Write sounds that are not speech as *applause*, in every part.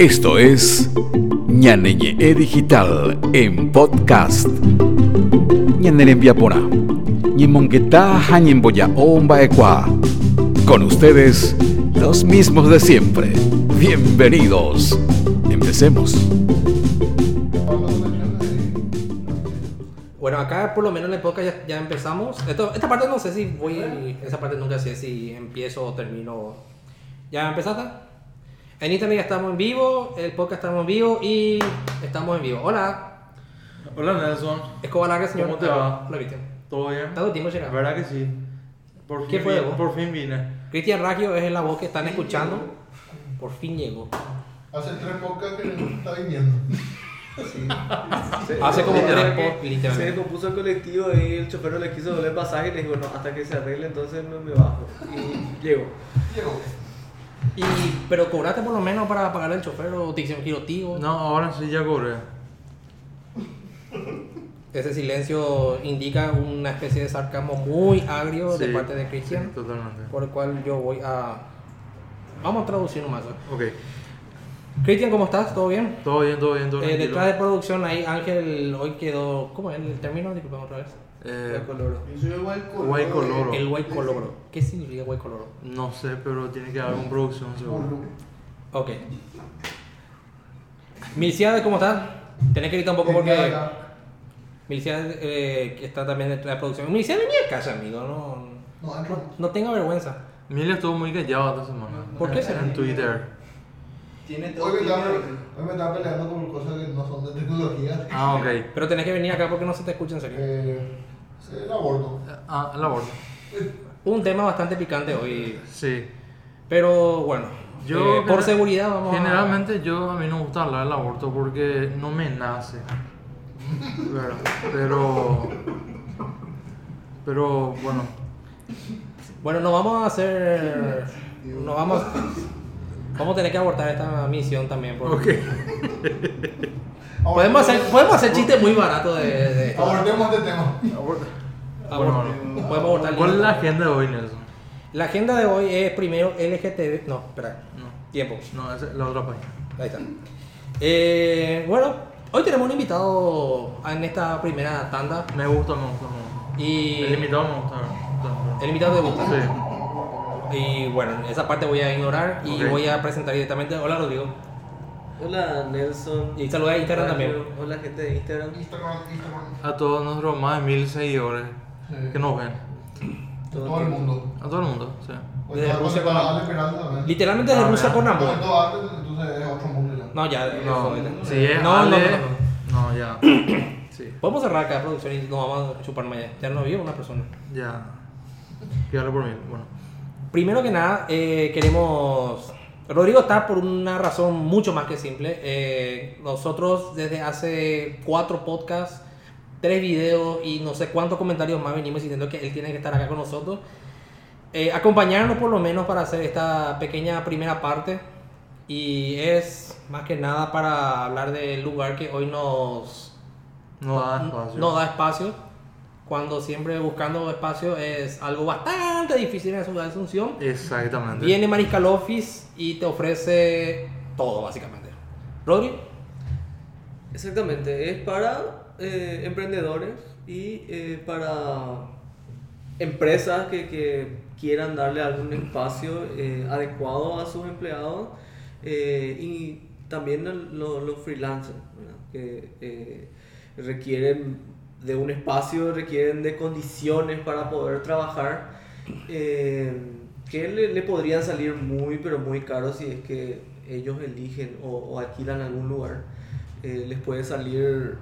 Esto es Ñaneñe Digital en podcast. Ñanere Viapona. Ñimongueta Jañemboya Omba Equa. Con ustedes, los mismos de siempre. Bienvenidos. Empecemos. Bueno, acá por lo menos en el podcast ya, ya empezamos. Esto- esta parte no sé si voy. Esa parte nunca sé si empiezo o termino. ¿Ya empezaste? En Instagram ya estamos en vivo, el podcast estamos en vivo y estamos en vivo. Hola, Hola Nelson, Escobar Larga, señor. ¿Cómo te va? Hola, Cristian. ¿todo bien? ¿Tanto tiempo llega? ¿Verdad que sí? Por ¿Qué fin fue de vine, vos? Por fin vine. Cristian Raggio es la voz que están escuchando. Por fin llegó. Hace tres podcasts que está viniendo. Hace como tres Literal. posts, Se literalmente. descompuso el colectivo y el chofer no le quiso doler pasaje y le dijo, no, hasta que se arregle entonces no me bajo. Y llegó. Llegó. Y, pero cobraste por lo menos para pagarle al chofer o te hicieron girotivo. No, ahora sí ya cobré. Ese silencio indica una especie de sarcasmo muy agrio de parte de sí, Cristian, totalmente. por el cual yo voy a... Vamos a traducir nomás. Ok, Cristian, ¿cómo estás? ¿Todo bien? todo bien, todo bien, todo Eh, bien. detrás de producción ahí Ángel hoy quedó... ¿Cómo es el término? Disculpame otra vez. Eh, color. Yo soy el white color. White color. El white color. ¿Qué significa white color? no sé, pero tiene que haber una producción seguro. Ok. Milciade, ¿cómo estás? Tenés que gritar un poco porque... Milciade eh, está también detrás de producción. Milciade, vení a casa, amigo. No, No, no, tenga vergüenza. Mil estuvo muy callado esta semana. ¿Por qué será? En Twitter. Tiene Hoy me, estaba, hoy me estaba peleando por cosas que no son de tecnología. Ah, ok. Pero tenés que venir acá porque no se te escucha en serio. Eh, el aborto. Ah, la borda. Un tema bastante picante hoy. Sí. Pero bueno, Yo, eh, por seguridad vamos a- Generalmente yo a mí no me gusta hablar del aborto porque no me nace. Pero. Pero bueno. Bueno, nos vamos a hacer... Nos vamos... Vamos a tener que abortar esta misión también. Porque Ok. podemos, hacer, podemos hacer chistes muy baratos de, de esto. Abortemos este tema. Podemos abortar ¿Cuál es la agenda de hoy, Nelson? La agenda de hoy es primero LGTB... No, espera. No, Tiempo. no, esa es la otra página. Ahí está. Eh, bueno, hoy tenemos un invitado en esta primera tanda. Me gusta, me gusta, me gusta. Y El invitado me gusta. el invitado te gusta. Sí. Y bueno, esa parte voy a ignorar y voy a presentar directamente. Hola Rodrigo. Hola Nelson. Y saluda a Instagram también. Hola gente de Instagram. Instagram, Instagram. A todos nuestros más de mil seguidores que nos ven. Todo el mundo. A todo el mundo, sí. Desde Rusia con. Literalmente de Ah, Rusia con amor. Comentó antes, entonces es otro mundo ya. No, ya. No, es no, no, no, ya. *coughs* Sí, Podemos cerrar cada producción y nos vamos a chupar más allá. Ya no vio una persona. ya. Que hable por mí. Bueno. Primero que nada, eh, queremos... Rodrigo está por una razón mucho más que simple. Eh, nosotros desde hace cuatro podcasts, tres videos y no sé cuántos comentarios más venimos diciendo que él tiene que estar acá con nosotros. Eh, acompañarnos por lo menos para hacer esta pequeña primera parte. Y es más que nada para hablar del lugar que hoy nos, No da espacio. no da espacio. Cuando siempre buscando espacio es algo bastante difícil en la ciudad de Asunción. Exactamente. Viene Mariscal Office y te ofrece todo, básicamente. Rodri, Exactamente, es para eh, emprendedores y eh, para empresas que, quieran darle algún espacio eh, adecuado a sus empleados y también los freelancers que requieren de un espacio, requieren de condiciones para poder trabajar que le, podrían salir muy pero muy caros si es que ellos eligen o, o alquilan algún lugar. Les puede salir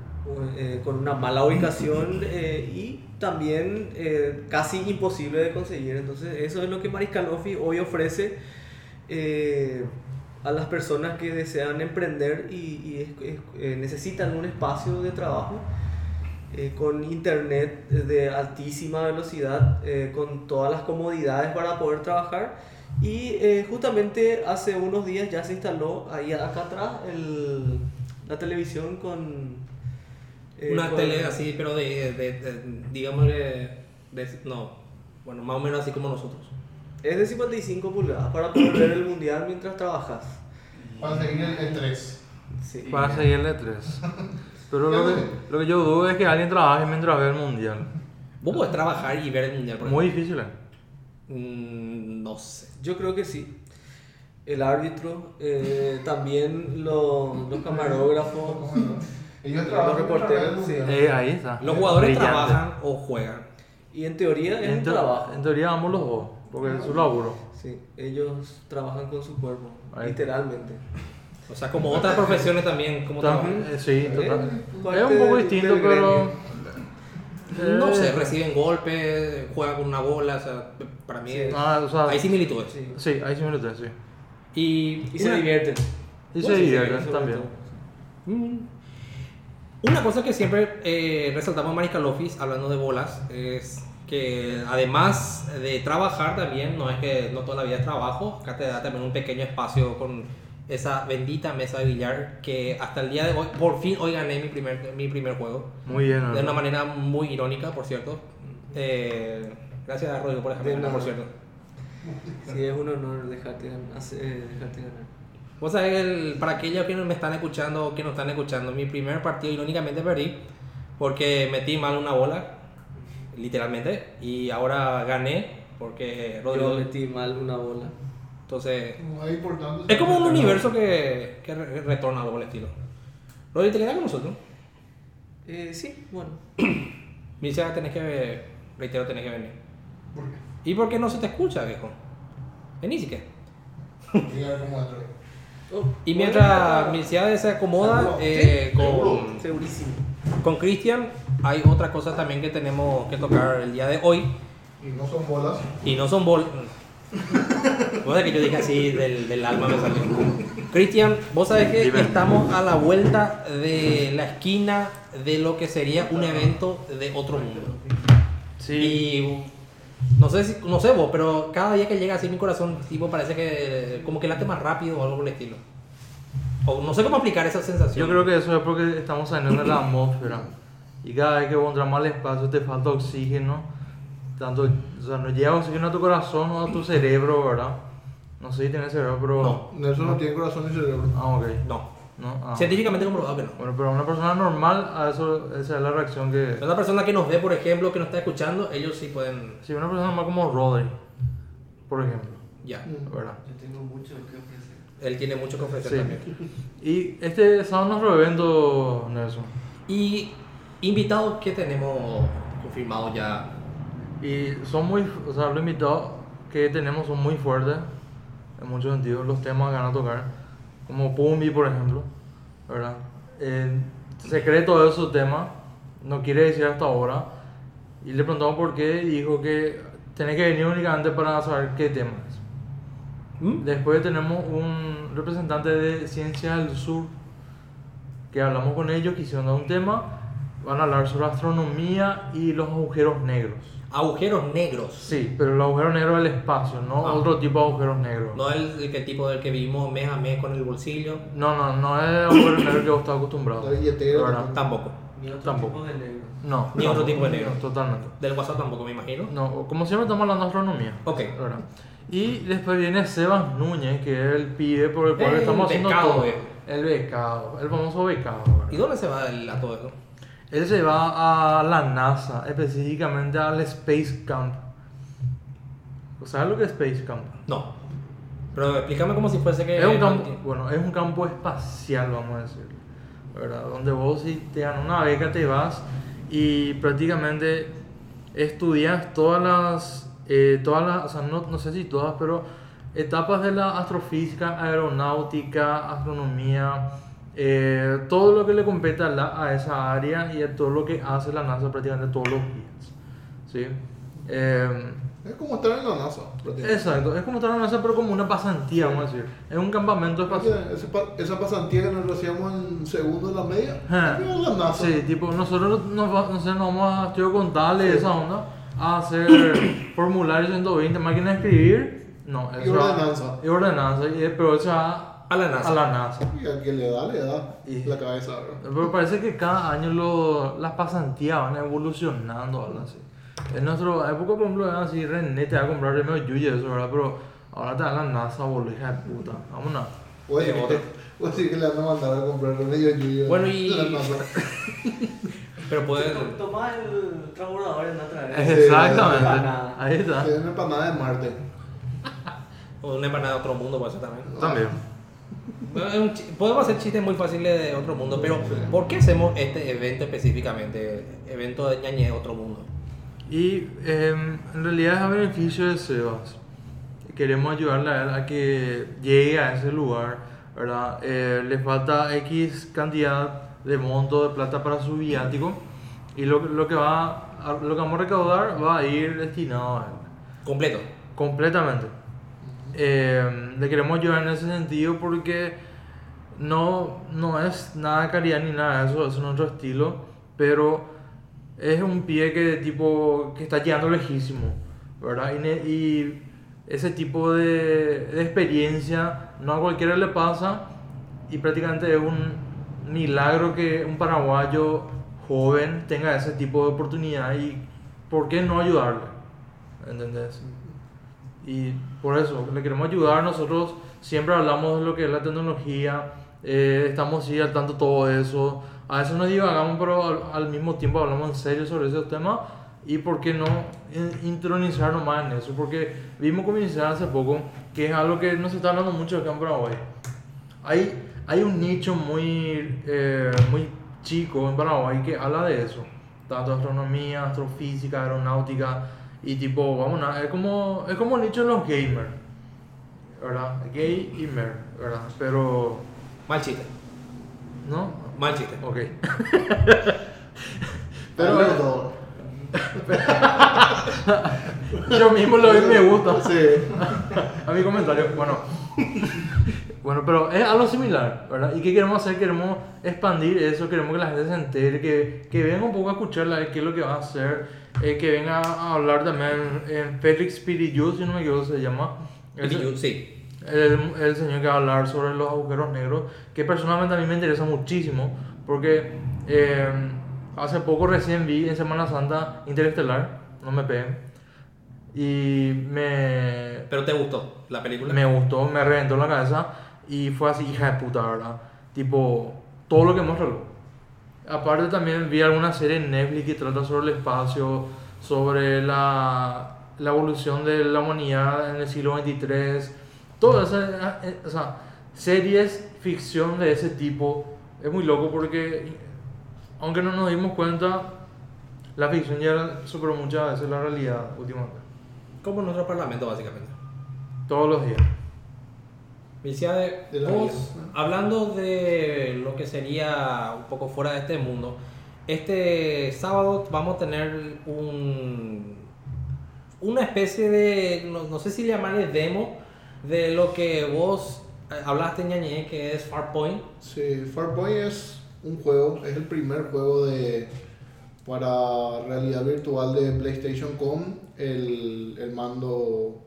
eh, con una mala ubicación *laughs* eh, y también eh, casi imposible de conseguir. Entonces eso es lo que Mariscalofi hoy ofrece eh, a las personas que desean emprender y, y es- es- eh, necesitan un espacio de trabajo. eh, con internet de altísima velocidad, con todas las comodidades para poder trabajar. Y eh, justamente hace unos días ya se instaló ahí acá atrás el, la televisión con... eh, una tele así, pero de, de, de- digamos, de, de- no, bueno, más o menos así como nosotros. Es de 55 pulgadas para poder ver el mundial mientras trabajas. Para seguir el E E3. Sí. Para seguir el E3. *laughs* Pero lo que, lo que yo dudo es que alguien trabaje mientras ve el mundial. Vos podés trabajar y ver el mundial, por Muy difícil, ¿eh? Mm, no sé. Yo creo que sí. El árbitro, eh, también los, los camarógrafos. *laughs* Ellos Los trabajan reporteros, ver el sí. Eh, ahí está. Los jugadores Brillante. trabajan o juegan. Y en teoría es En, un trabajo. en teoría ambos los dos, porque es su laburo. Sí, ellos trabajan con su cuerpo, Ahí. literalmente. O sea, como *laughs* otras profesiones también, como También, trabajan. eh, sí, total. Es un poco distinto, pero... No eh, sé, reciben golpes, juegan con una bola, o sea, para mí es- Ah, o sea, hay similitudes. Sí. Sí, hay similitudes, sí. Y, Y se divierten. Y se divierten también. Una cosa que siempre eh, resaltamos en Mariscalofis, hablando de bolas, es que además de trabajar también, no es que no toda la vida es trabajo, acá te da también un pequeño espacio con esa bendita mesa de billar que hasta el día de hoy, por fin hoy gané mi primer, mi primer juego. Muy bien, De una manera muy irónica, por cierto. Eh, gracias, Rodrigo, por De dejarme ganar, por cierto. Sí, es un honor dejarte, eh, dejarte ganar. Vos sabés, el- para aquellos que no me están escuchando o que no están escuchando, mi primer partido irónicamente perdí porque metí mal una bola, literalmente, y ahora gané porque Rodrigo... Yo metí mal una bola. Entonces, No es como un universo que, que re- retorna algo el estilo. Rodrigo, ¿te quedas con nosotros? Eh, sí, bueno. *clears throat* Mircea, tenés que, reitero, tenés que venir. ¿Por qué? ¿Y por qué no se te escucha, viejo? Vení, si que. Oh, Y mientras Mircea se acomoda eh, con... Segurísimo. Con Cristian hay otra cosa también que tenemos que tocar el día de hoy Y no son bolas. y no son bol... No sé que yo dije así del, del alma me salió. Cristian, vos sabés que estamos a la vuelta de la esquina de lo que sería un evento de otro mundo. Sí, Y no sé si, no sé vos, pero cada día que llega así mi corazón tipo parece que como que late más rápido o algo por el estilo. O no sé cómo aplicar esa sensación. yo creo que eso es porque estamos saliendo de la atmósfera. Y cada vez que vos entras más al espacio te falta oxígeno. Tanto, o sea, no llega oxígeno a tu corazón o a tu cerebro, ¿verdad? No sé si tienes cerebro, pero... No. Nelson no tiene corazón ni cerebro. Ah, ok. no. No, ah. Científicamente comprobado que no. Bueno, pero una persona normal, a eso, esa es la reacción que... Una persona que nos ve, por ejemplo, que nos está escuchando, ellos sí pueden. Si una persona normal como Rodri, por ejemplo, Ya. ¿verdad? Yo tengo mucho que ofrecer. Él tiene mucho que ofrecer Sí. también. Y este sábado nuestro evento, Nelson. Y invitados que tenemos confirmados ya. Y son muy, o sea, los invitados que tenemos son muy fuertes, en muchos sentidos, los temas que van a tocar, como Pumbi, por ejemplo, ¿verdad? En secreto de esos temas, no quiere decir hasta ahora, y le preguntamos por qué, y dijo que tenés que venir únicamente para saber qué tema es. ¿Mm? Después tenemos un representante de Ciencia del Sur, que hablamos con ellos, que hicieron un tema, van a hablar sobre astronomía y los agujeros negros. Agujeros negros. Sí, pero el agujero negro del espacio, no Ah. otro tipo de agujeros negros. No el, el que tipo del que vimos mes a mes con el bolsillo. No, no, no es el agujero negro que vos estás acostumbrado. ¿Verdad? Tampoco. Ni otro Tampoco. tipo de negro. No. Ni otro tipo de negro. No, totalmente. Del WhatsApp tampoco, me imagino. No, como siempre estamos hablando de astronomía. Ok. ¿verdad? Y después viene Sebas Núñez, que es el pibe por el cual El estamos haciendo todo. viejo. El becado, el famoso becado. ¿verdad? ¿Y dónde se va el- a todo eso? Él se va a la NASA, específicamente al Space Camp. ¿Sabes lo que es Space Camp? No. Pero explícame como si fuese que. Es un campo, bueno, es un campo espacial, vamos a decir, ¿verdad? Donde vos si te dan una beca te vas y prácticamente estudias todas las, eh, todas las, o sea, no, no sé si todas, pero etapas de la astrofísica, aeronáutica, astronomía, eh, todo lo que le compete a, la- a esa área y a todo lo que hace la NASA prácticamente todos los días, ¿sí? Eh, Es como estar en la NASA. Exacto, es como estar en la NASA, pero como una pasantía, vamos a decir. Es un campamento espacial. Esa pasantía que nos hacíamos en segundo de la media, en la NASA. Sí, tipo, nosotros nos, va- no sé, nos vamos a estudio contable esa onda, a hacer *coughs* formularios 120, máquina de escribir, no, Y eso va- ordenanza. Y ordenanza, y- pero eso va A la NASA. a la NASA. Y a quien le da, le da Y- la cabeza, ¿verdad? Pero parece que cada año lo- las pasantías van evolucionando, algo así. En nuestra época, por ejemplo, era así, René te va a comprar remedios Yuya, eso, ¿verdad? Pero ahora te dan la NASA, boludo, hija de puta. Vámonos. O de sí otro. que, que le van a mandar a comprar medio yuyo. Bueno, y- *laughs* La. Pero puede... Toma el transbordador en otra vez. Exactamente. Ahí está. Tienen empanada de Marte. *laughs* o Una empanada de otro mundo puede ser también. También. Bueno, es un chi- Podemos hacer chistes muy fáciles de otro mundo, pero ¿por qué hacemos este evento específicamente? Evento de ñañe de otro mundo. Y em, en realidad es a beneficio de Sebas. Queremos ayudarle a él a que llegue a ese lugar, ¿verdad? Eh, le falta X cantidad de monto de plata para su viático y lo, lo que va a- lo que vamos a recaudar va a ir destinado a él. Completo. Completamente. Eh, le queremos ayudar en ese sentido porque no, no es nada de caridad ni nada de eso, es nuestro estilo, pero es un pie que tipo que está llegando lejísimo, ¿verdad? Y, y ese tipo de, de experiencia no a cualquiera le pasa y prácticamente es un milagro que un paraguayo joven tenga ese tipo de oportunidad y ¿por qué no ayudarle? ¿Entendés? Y por eso le queremos ayudar. Nosotros siempre hablamos de lo que es la tecnología, eh, estamos sí al tanto de todo eso. A veces nos divagamos, pero al, al mismo tiempo hablamos en serio sobre ese tema. Y por qué no in- intronizarnos más en eso, porque vimos comenzar hace poco que es algo que no se está hablando mucho acá en Paraguay. Hay, hay un nicho muy, eh, muy chico en Paraguay que habla de eso, tanto astronomía, astrofísica, aeronáutica y tipo, vamos a, es como, es como el nicho de los gamers, ¿verdad? Gay y mer, ¿verdad? Pero, Mal chiste. ¿no? Mal chiste. Ok. *laughs* Pero Pero- todo. *laughs* Yo mismo lo vi y me gusta. Sí. *laughs* a mi comentario. Bueno, bueno, pero es algo similar, ¿verdad? ¿Y qué queremos hacer? Queremos expandir eso, queremos que la gente se entere, que, que venga un poco a escuchar la- qué es lo que va a hacer, eh, que venga a hablar también en Félix Piriyu, si no me equivoco se llama. El El, Yu- Sí. El, el señor que va a hablar sobre los agujeros negros, que personalmente a mí me interesa muchísimo, porque eh, hace poco recién vi en Semana Santa Interestelar, no me peguen, y me, Pero te gustó la película. me gustó, me reventó la cabeza y fue así, hija de puta, ¿verdad? Tipo, todo lo que muestra. Aparte también vi alguna serie en Netflix que trata sobre el espacio, sobre la, la evolución de la humanidad en el siglo XXIII. Todas esas, eh, o sea, series, ficción de ese tipo. Es muy loco porque, aunque no nos dimos cuenta, la ficción ya superó muchas veces la realidad últimamente. Como nuestro parlamento, básicamente. Todos los días. De la vos, hablando de lo que sería un poco fuera de este mundo, este sábado vamos a tener un, una especie de, no, no sé si llamarle demo, de lo que vos eh, hablaste, ñañe, que es Farpoint. Sí, Farpoint es un juego, es el primer juego de para realidad virtual de PlayStation con el, el mando,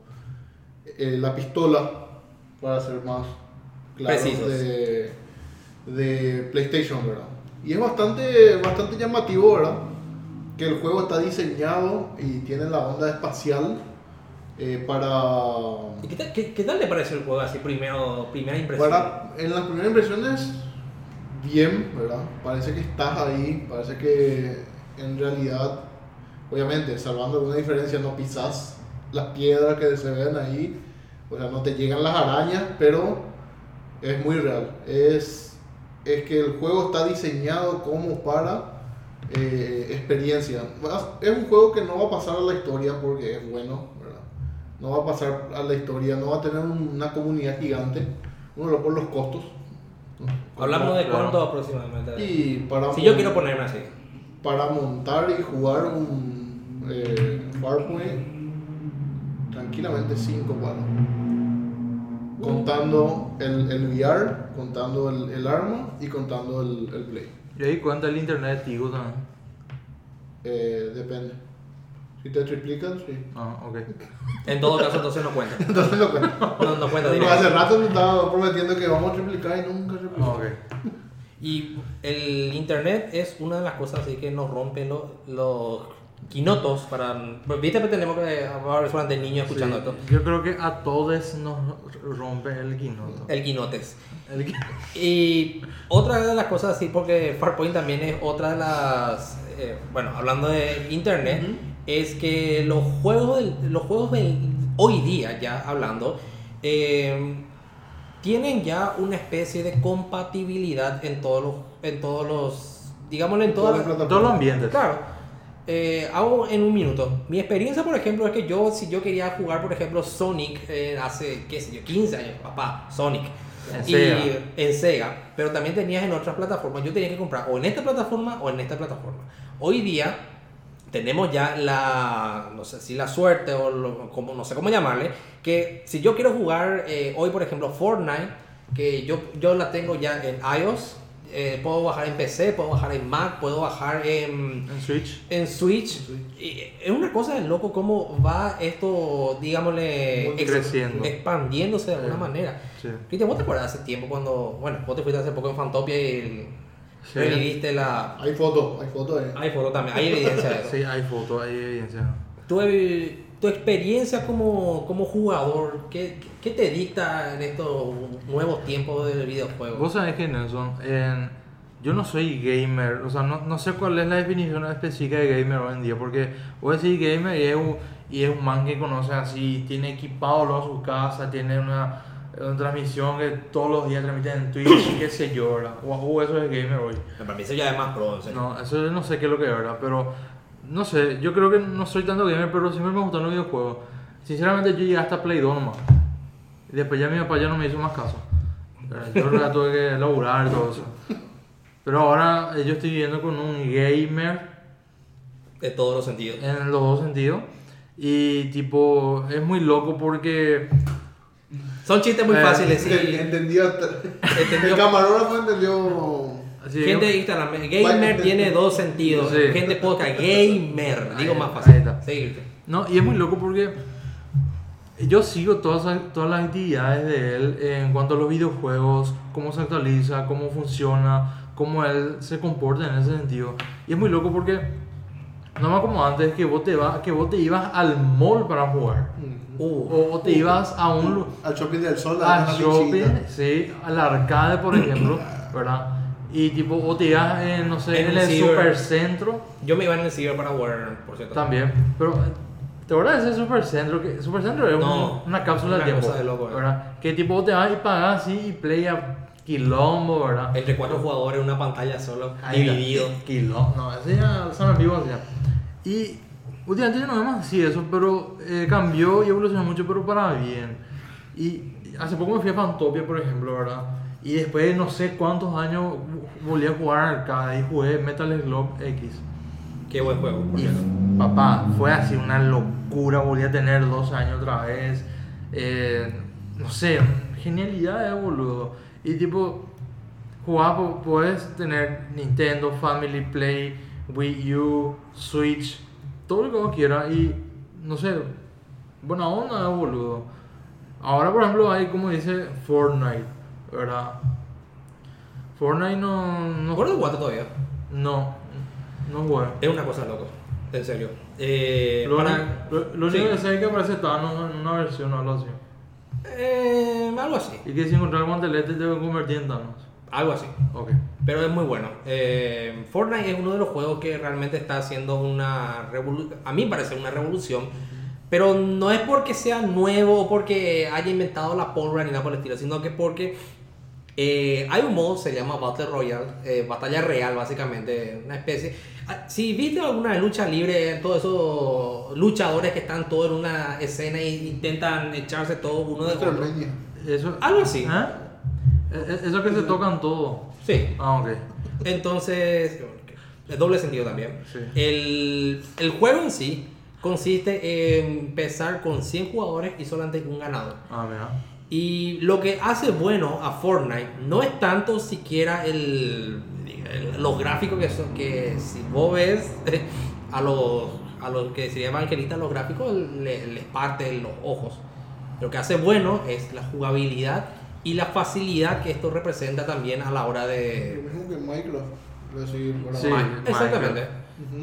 eh, la pistola, para ser más claros, Precisos. de, de PlayStation, ¿verdad? Y es bastante, bastante llamativo, ¿verdad? Que el juego está diseñado y tiene la onda espacial eh, para ¿Y qué, tal- qué- qué tal le parece el juego así, primero, primera impresión? para, en las primeras impresiones, bien, ¿verdad? Parece que estás ahí, parece que en realidad, obviamente, salvando alguna diferencia, no pisas las piedras que se ven ahí, o sea, no te llegan las arañas, pero es muy real. Es, es que el juego está diseñado como para eh, experiencia. Es un juego que no va a pasar a la historia porque es bueno. No va a pasar a la historia, no va a tener una comunidad gigante, uno por los costos. Hablamos de Claro. cuánto aproximadamente. Y para, si yo quiero ponerme así. para montar y jugar un eh, Farpoint, tranquilamente 5 palos. Contando el, el VR, contando el, el arma y contando el, el play. Y ahí cuenta el internet, también. Eh, depende. Si te triplican, sí. Ah, ok. En todo caso, entonces no cuenta. *laughs* Entonces lo cuento. No, no cuenta directo. hace rato me estaba prometiendo que vamos a triplicar y nunca Ah, triplicamos. ok. Y el internet es una de las cosas así que nos rompe lo- los quinotos para... Viste que tenemos que hablar de niños escuchando Sí, esto. Yo creo que a todos nos rompe el quinoto. El quinotes. El qui- Y otra de las cosas, sí, porque Farpoint también es otra de las. eh, bueno, hablando de internet, es que los juegos, del- los juegos del hoy día, ya hablando, eh, tienen ya una especie de compatibilidad en todos los. En todos los digámoslo, en todas las. en todos los ambientes. Claro. Eh, hago en un minuto. Mi experiencia, por ejemplo, es que yo, si yo quería jugar, por ejemplo, Sonic eh, hace, qué sé yo, 15 años, papá, Sonic. En y Sega. en Sega, pero también tenías en otras plataformas. Yo tenía que comprar o en esta plataforma o en esta plataforma. Hoy día tenemos ya la, no sé si la suerte o lo- como, no sé cómo llamarle, que si yo quiero jugar eh, hoy, por ejemplo, Fortnite, que yo, yo la tengo ya en iOS, eh, puedo bajar en PC, puedo bajar en Mac, puedo bajar en, En Switch. en Switch. Y es una cosa de loco cómo va esto, digámosle, ex- creciendo. expandiéndose de alguna Sí. manera. Sí. Cristian, ¿vos te acuerdas hace tiempo cuando, bueno, vos te fuiste hace poco en Fantopia y Sí. reviviste la... Hay fotos, hay fotos de. Hay foto también, hay evidencia de eso. Sí, hay fotos, hay evidencia. Tu, tu experiencia como, como jugador, ¿qué, ¿qué te dicta en estos nuevos tiempos del videojuego? Vos sabés que Nelson, en- yo no soy gamer, o sea, no, no sé cuál es la definición específica de gamer hoy en día, porque vos decís gamer y es un, y es un man que conoce así, tiene equipado luego su casa, tiene una, una transmisión que todos los días transmite en Twitch, qué sé yo, ¿verdad? O eso es gamer hoy. Para mí eso ya es más pro, en serio. No, eso no sé qué es lo que es, ¿verdad? Pero, no sé, yo creo que no soy tanto gamer, pero siempre me gustaron los videojuegos. Sinceramente, yo llegué hasta Play 2 nomás. Y después ya mi papá ya no me hizo más caso. ¿verdad? Yo ya tuve que laburar y todo eso. Pero ahora eh, yo estoy viviendo con un gamer De todos los sentidos. en los dos sentidos. Y tipo, es muy loco porque... Son chistes muy Eh, fáciles, sí. Entendió. Entendió. El camarógrafo entendió. así Gente de Instagram, gamer tiene dos sentidos. Sí. Gente podcast, *laughs* gamer, digo más fácil. Seguirte. No, y es muy loco porque yo sigo todas, las- todas las actividades de él en cuanto a los videojuegos, cómo se actualiza, cómo funciona, cómo él se comporta en ese sentido. Y es muy loco porque no más como antes que vos te, vas, que vos te ibas al mall para jugar. Uh, O, o te ibas a un Al shopping del sol, a al shopping, sí, al arcade, por *clears throat* ejemplo, ¿verdad? Y tipo, o te ibas en, no sé, En en, un el ciber. supercentro. yo me iba en el ciber para Warner, por cierto. También, pero ¿te acuerdas de ese supercentro? Que supercentro es un- No, una cápsula una de tiempo, de loco, eh. ¿verdad? Que tipo te vas y pagas así y play a quilombo, ¿verdad? Entre cuatro jugadores, una pantalla solo, Ahí dividido. Quilombo, no, ese ya son antiguos ya. Y últimamente ya no vemos así eso, pero eh, cambió y evolucionó mucho, pero para bien. Y hace poco me fui a Fantopia, por ejemplo, ¿verdad? Y después de no sé cuántos años volví a jugar arcade y jugué Metal Slug X. Qué buen juego, por Y papá, fue así una locura, volví a tener dos años otra vez. Eh, no sé, genialidad, eh, boludo. Y tipo, jugar, puedes tener Nintendo, Family Play, Wii U, Switch, todo lo que vos quieras. Y no sé, buena onda, boludo. Ahora, por ejemplo, hay como dice Fortnite, ¿verdad? Fortnite no. no ¿Por el guate todavía? No, no juega. Es una cosa loco, en serio. Eh, Lo, para- único- lo- que sé es que aparece Thanos en una versión o algo así. Eh, algo así, Y que si encontrar el guantelete te convertir en Thanos. Algo así. Ok. Pero es muy bueno. Eh, Fortnite es uno de los juegos que realmente está haciendo una revolución. A mí me parece una revolución. Pero no es porque sea nuevo o porque haya inventado la pólvora ni nada por el estilo, sino que porque eh, hay un modo, se llama Battle Royale, eh, batalla real básicamente, una especie. Ah, Si viste alguna lucha libre, todos esos luchadores que están todos en una escena e intentan echarse todos uno de otro. Eso, Algo así. ¿Eh? Eso que se tocan todo. Sí. Ah, ok. Entonces, es doble sentido también. Sí. El, el juego en sí consiste en empezar con 100 jugadores y solamente un ganador. Ah, mira. Y lo que hace bueno a Fortnite no es tanto siquiera el, el- los gráficos que son, que si vos ves *laughs* a los, a los que se llaman evangelistas, los gráficos le- les parten los ojos. Lo que hace bueno es la jugabilidad y la facilidad que esto representa también a la hora Lo de... mismo que Minecraft. Es decir, para Sí. Minecraft. Exactamente.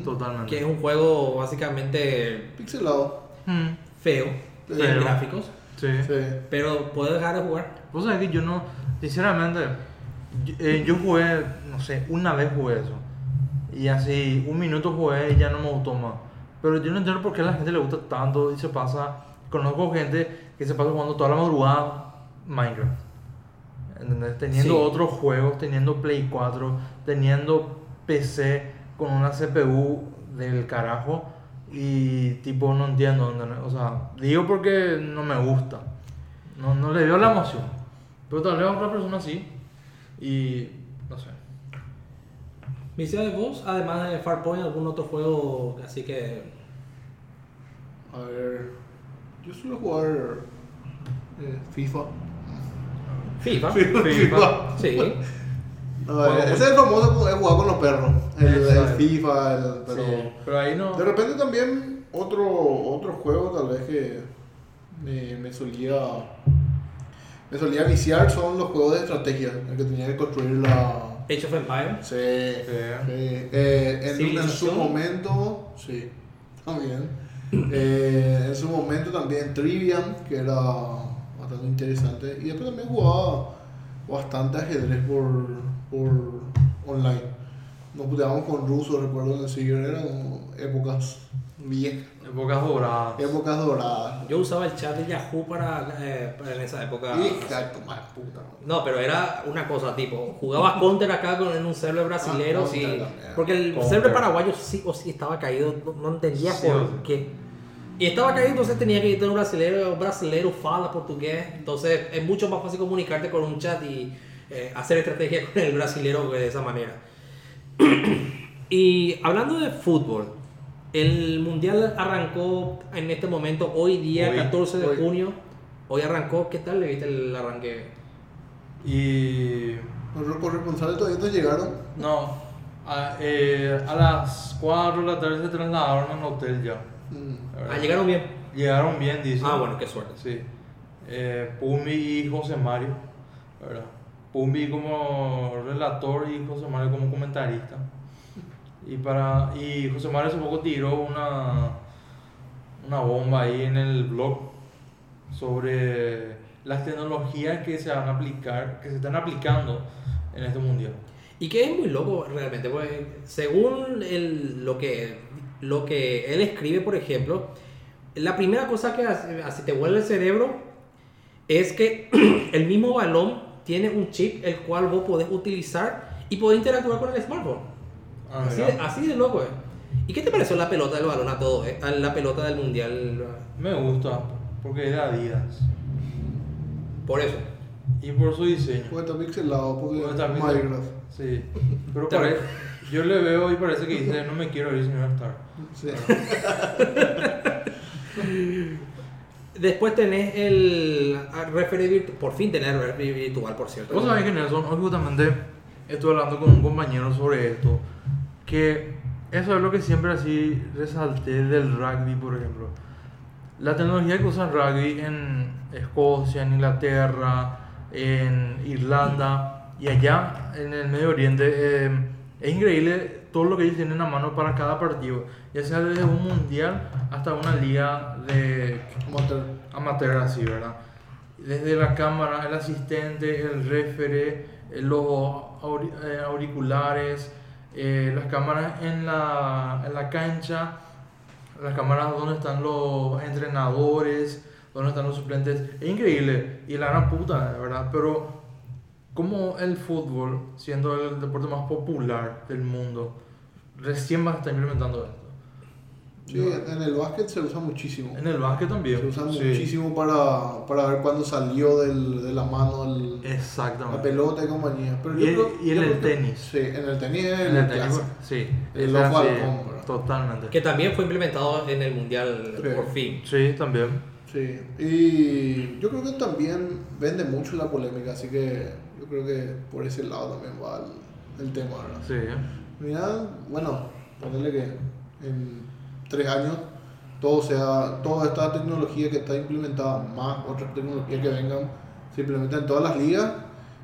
Totalmente. que es un juego básicamente Pixelado. Mm, feo en Feo. gráficos, sí. Sí. pero puedes dejar de jugar. Vos sabés que yo no, sinceramente, yo, eh, yo jugué, no sé, una vez jugué eso. Y así, un minuto jugué y ya no me gustó más. Pero yo no entiendo por qué a la gente le gusta tanto y se pasa. Conozco gente que se pasa jugando toda la madrugada Minecraft. ¿Entendés? Teniendo Sí. otros juegos, teniendo Play 4, teniendo PC con una CPU del carajo. Y tipo, no entiendo. ¿entendés? O sea, digo porque no me gusta. No, no le veo la emoción. Pero tal vez a otra persona sí. Y no sé. Misia de vos, además de Farpoint, algún otro juego así que A ver. Yo suelo jugar eh, FIFA. *laughs* FIFA. FIFA. *laughs* Sí. No, eh, ese es el famoso es jugar con los perros. El. FIFA, el, pero. Sí, pero ahí no. De repente también otro, otro juego tal vez que me, me solía me solía viciar son los juegos de estrategia, el que tenía que construir la... Age of Empires. Sí, Sí. sí. Eh, en, en su momento, sí, también. *clears throat* Eh, en su momento también Trivian, que era bastante interesante. Y después también jugaba bastante ajedrez por, por online. Nos puteábamos con rusos, recuerdo en el Seeger, eran épocas viejas, Épocas doradas. épocas doradas. Yo usaba el chat de Yahoo para, eh, para en esa época. Tu madre puta. No, pero era una cosa tipo, jugabas Counter acá con, en un server brasilero, Ah, sí, porque el Counter. server paraguayo sí o sí estaba caído, no, entendía Sí, por qué. Y estaba caído, entonces tenía que ir un brasilero, un brasilero fala portugués, entonces es mucho más fácil comunicarte con un chat y eh, hacer estrategia *laughs* con el brasilero de esa manera. *clears throat* y hablando de fútbol, el mundial arrancó en este momento, hoy día, Hoy, 14 de hoy. junio, hoy arrancó, ¿qué tal le viste el arranque? Y. Los corresponsales todavía no llegaron. No. A, eh, a las 4 de la tarde se trasladaron al hotel ya. Mm. Ah, llegaron bien. Llegaron bien, dice. Ah, bueno, qué suerte. Sí. Eh, Pumbi y José Mario. ¿verdad? Pumbi como relator y José Mario como comentarista. Y, para, y José Mario hace poco tiró una, una bomba ahí en el blog sobre las tecnologías que se van a aplicar, que se están aplicando en este mundial. Y que es muy loco realmente, porque según el- lo, que, lo que él escribe, por ejemplo, la primera cosa que hace, así te vuelve el cerebro es que *clears throat* el mismo balón tiene un chip el cual vos podés utilizar y podés interactuar con el smartphone. Ah, Así, de, así de loco, eh. ¿Y qué te pareció la pelota del balón a todo, eh? La pelota del mundial. Me gusta, porque es de Adidas. Por eso. Y por su diseño. Porque está pixelado, porque. Minecraft. Sí, *laughs* pero Te- pare- yo le veo y parece que dice, no me quiero ir sin estar. Sí. *laughs* Después tenés el ah, referee virtual. Por fin tenés referee virtual, por cierto. Vos sabés que Nelson, hoy justamente estuve hablando con un compañero sobre esto, que eso es lo que siempre así resalté del rugby, por ejemplo. La tecnología que usan rugby en Escocia, en Inglaterra, en Irlanda y allá en el Medio Oriente, eh, es increíble todo lo que ellos tienen a mano para cada partido, ya sea desde un mundial hasta una liga de Amateur. amateur así, ¿verdad? Desde la cámara, el asistente, el refere, eh, los eh, auriculares, eh, las cámaras en la, en la cancha, las cámaras donde están los entrenadores, donde están los suplentes. Es increíble y la gran puta, verdad, pero como el fútbol, siendo el deporte más popular del mundo, recién va a estar implementando esto. Sí, en el básquet se usa muchísimo. En el básquet también. Se usa sí. muchísimo para, para ver cuándo salió del, de la mano el- Exactamente. la pelota y compañía. Pero Y yo el- creo- y en el tenis. Sí, en el tenis En el, el tenis, sí, El halcón, ¿verdad? totalmente. Que también fue implementado en el mundial Sí. por fin. Sí, también. Sí, y yo creo que también vende mucho la polémica, así que yo creo que por ese lado también va el, el tema, ¿verdad? Sí. Mira, bueno, ponerle que en tres años todo sea, toda esta tecnología que está implementada, más otras tecnologías que vengan, se implementan en todas las ligas,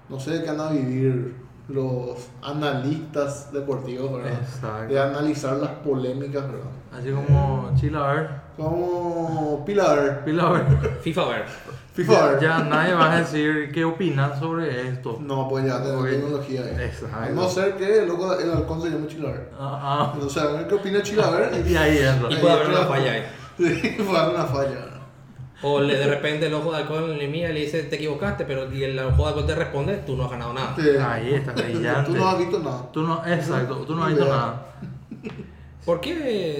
no sé de qué van a vivir los analistas deportivos, ¿verdad? Exacto. De analizar las polémicas, ¿verdad? Así como Chilaver. Como Pilar, Pilaver. FIFA ver. FIFA. Ya nadie va a decir qué opinas sobre esto. No, pues ya tenemos tecnología ahí. Exacto. A no ser que el, loco, el halcón se llame Chilaver. Ah, O sea, a ver qué opina Chilaver. ah. *laughs* Y ahí entra. Y puede haber una falla ahí. *laughs* Sí, fue una falla. O le, de repente el ojo de halcón le mira y le dice, te equivocaste, pero y el ojo de halcón te responde, tú no has ganado nada. Sí. Ahí está, *laughs* brillante. Tú no has visto nada. Tú no, exacto, tú no has visto nada. ¿Por qué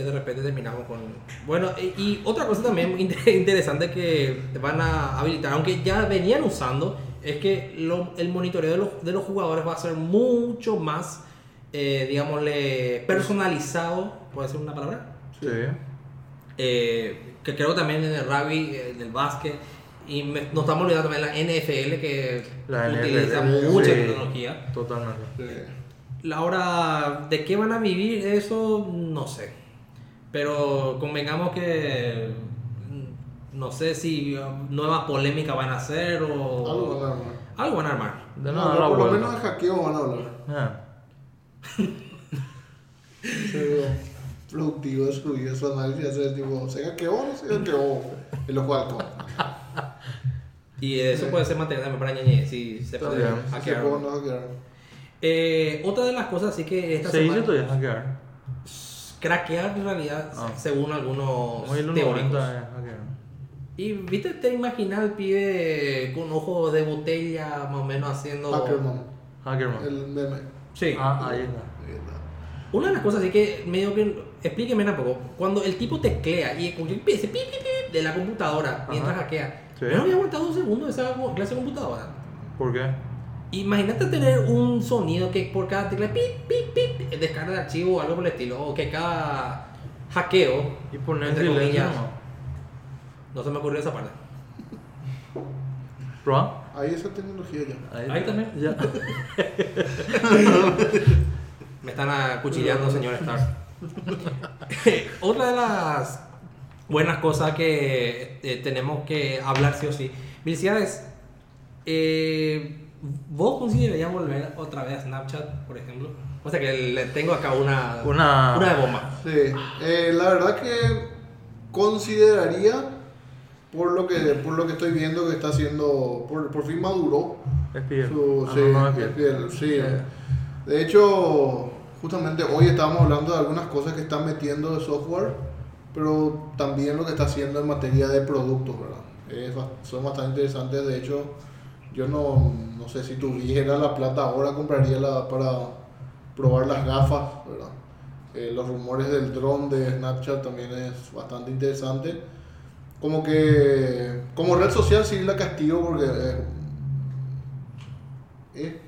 de repente terminamos con...? Bueno, y, y otra cosa también *laughs* inter- interesante que van a habilitar, aunque ya venían usando, es que lo- el monitoreo de los, de los jugadores va a ser mucho más, eh, digámosle, personalizado, ¿puede ser una palabra? Sí. Eh, que creo también en el rugby, eh, en el básquet, y me- no estamos olvidando también la NFL que La utiliza NFL, mucha sí. tecnología. Totalmente. Sí. La hora de qué van a vivir eso, no sé. Pero convengamos que mm, no sé si uh, nuevas polémicas van a hacer o Algo van a armar. algo van a armar. De No, la por lo menos de hackeo van a hablar. Ah. *laughs* Productivo, destruido su análisis, hacer tipo, ¿se hackeó o no se hackeó? El ojo de halcón. Y eso puede ser material también para ñañe, si se puede bien. Si se hackear. o no hackearon. Eh, otra de las cosas sí que esta Se dice semana todavía hackear. craquear en realidad Ah. según algunos teóricos. 90 es hackear. Y viste, te imaginas el pibe con ojo de botella más o menos haciendo Hackerman. Hackerman. El meme. Sí. Ah, ahí está. Ahí está. Una de las cosas así que medio que explíqueme un poco. Cuando el tipo teclea y empiece pi, pi, pi, de la computadora mientras hackea, Sí. yo no había aguantado un segundo esa clase de computadora. ¿Por qué? Imagínate tener un sonido que por cada tecla pip, pip, pip, descarga de archivo o algo por el estilo, o que cada hackeo, Y poner entre comillas, no se me ocurrió esa parte. ¿Proba? Ahí esa tecnología ya. Ahí también. Ya. *laughs* Me están acuchillando, señor Stark. *laughs* Otra de las buenas cosas que eh, tenemos que hablar sí o sí. Felicidades. Eh, ¿Vos considerarías volver otra vez a Snapchat, por ejemplo? O sea que le tengo acá una, Una- una de bomba. Sí, eh, la verdad que consideraría, por lo que, por lo que estoy viendo que está haciendo, por, por fin maduró. Es piel. Su, Ah, sí, no, no sí. Eh. De hecho, justamente hoy estábamos hablando de algunas cosas que están metiendo de software, pero también lo que está haciendo en materia de productos, ¿verdad? Es son bastante interesantes. De hecho, yo no, no sé si tuviera la plata ahora, compraría la para probar las gafas, ¿verdad? Eh, los rumores del dron de Snapchat también es bastante interesante. Como que, como red social sí la castigo porque... eh, eh,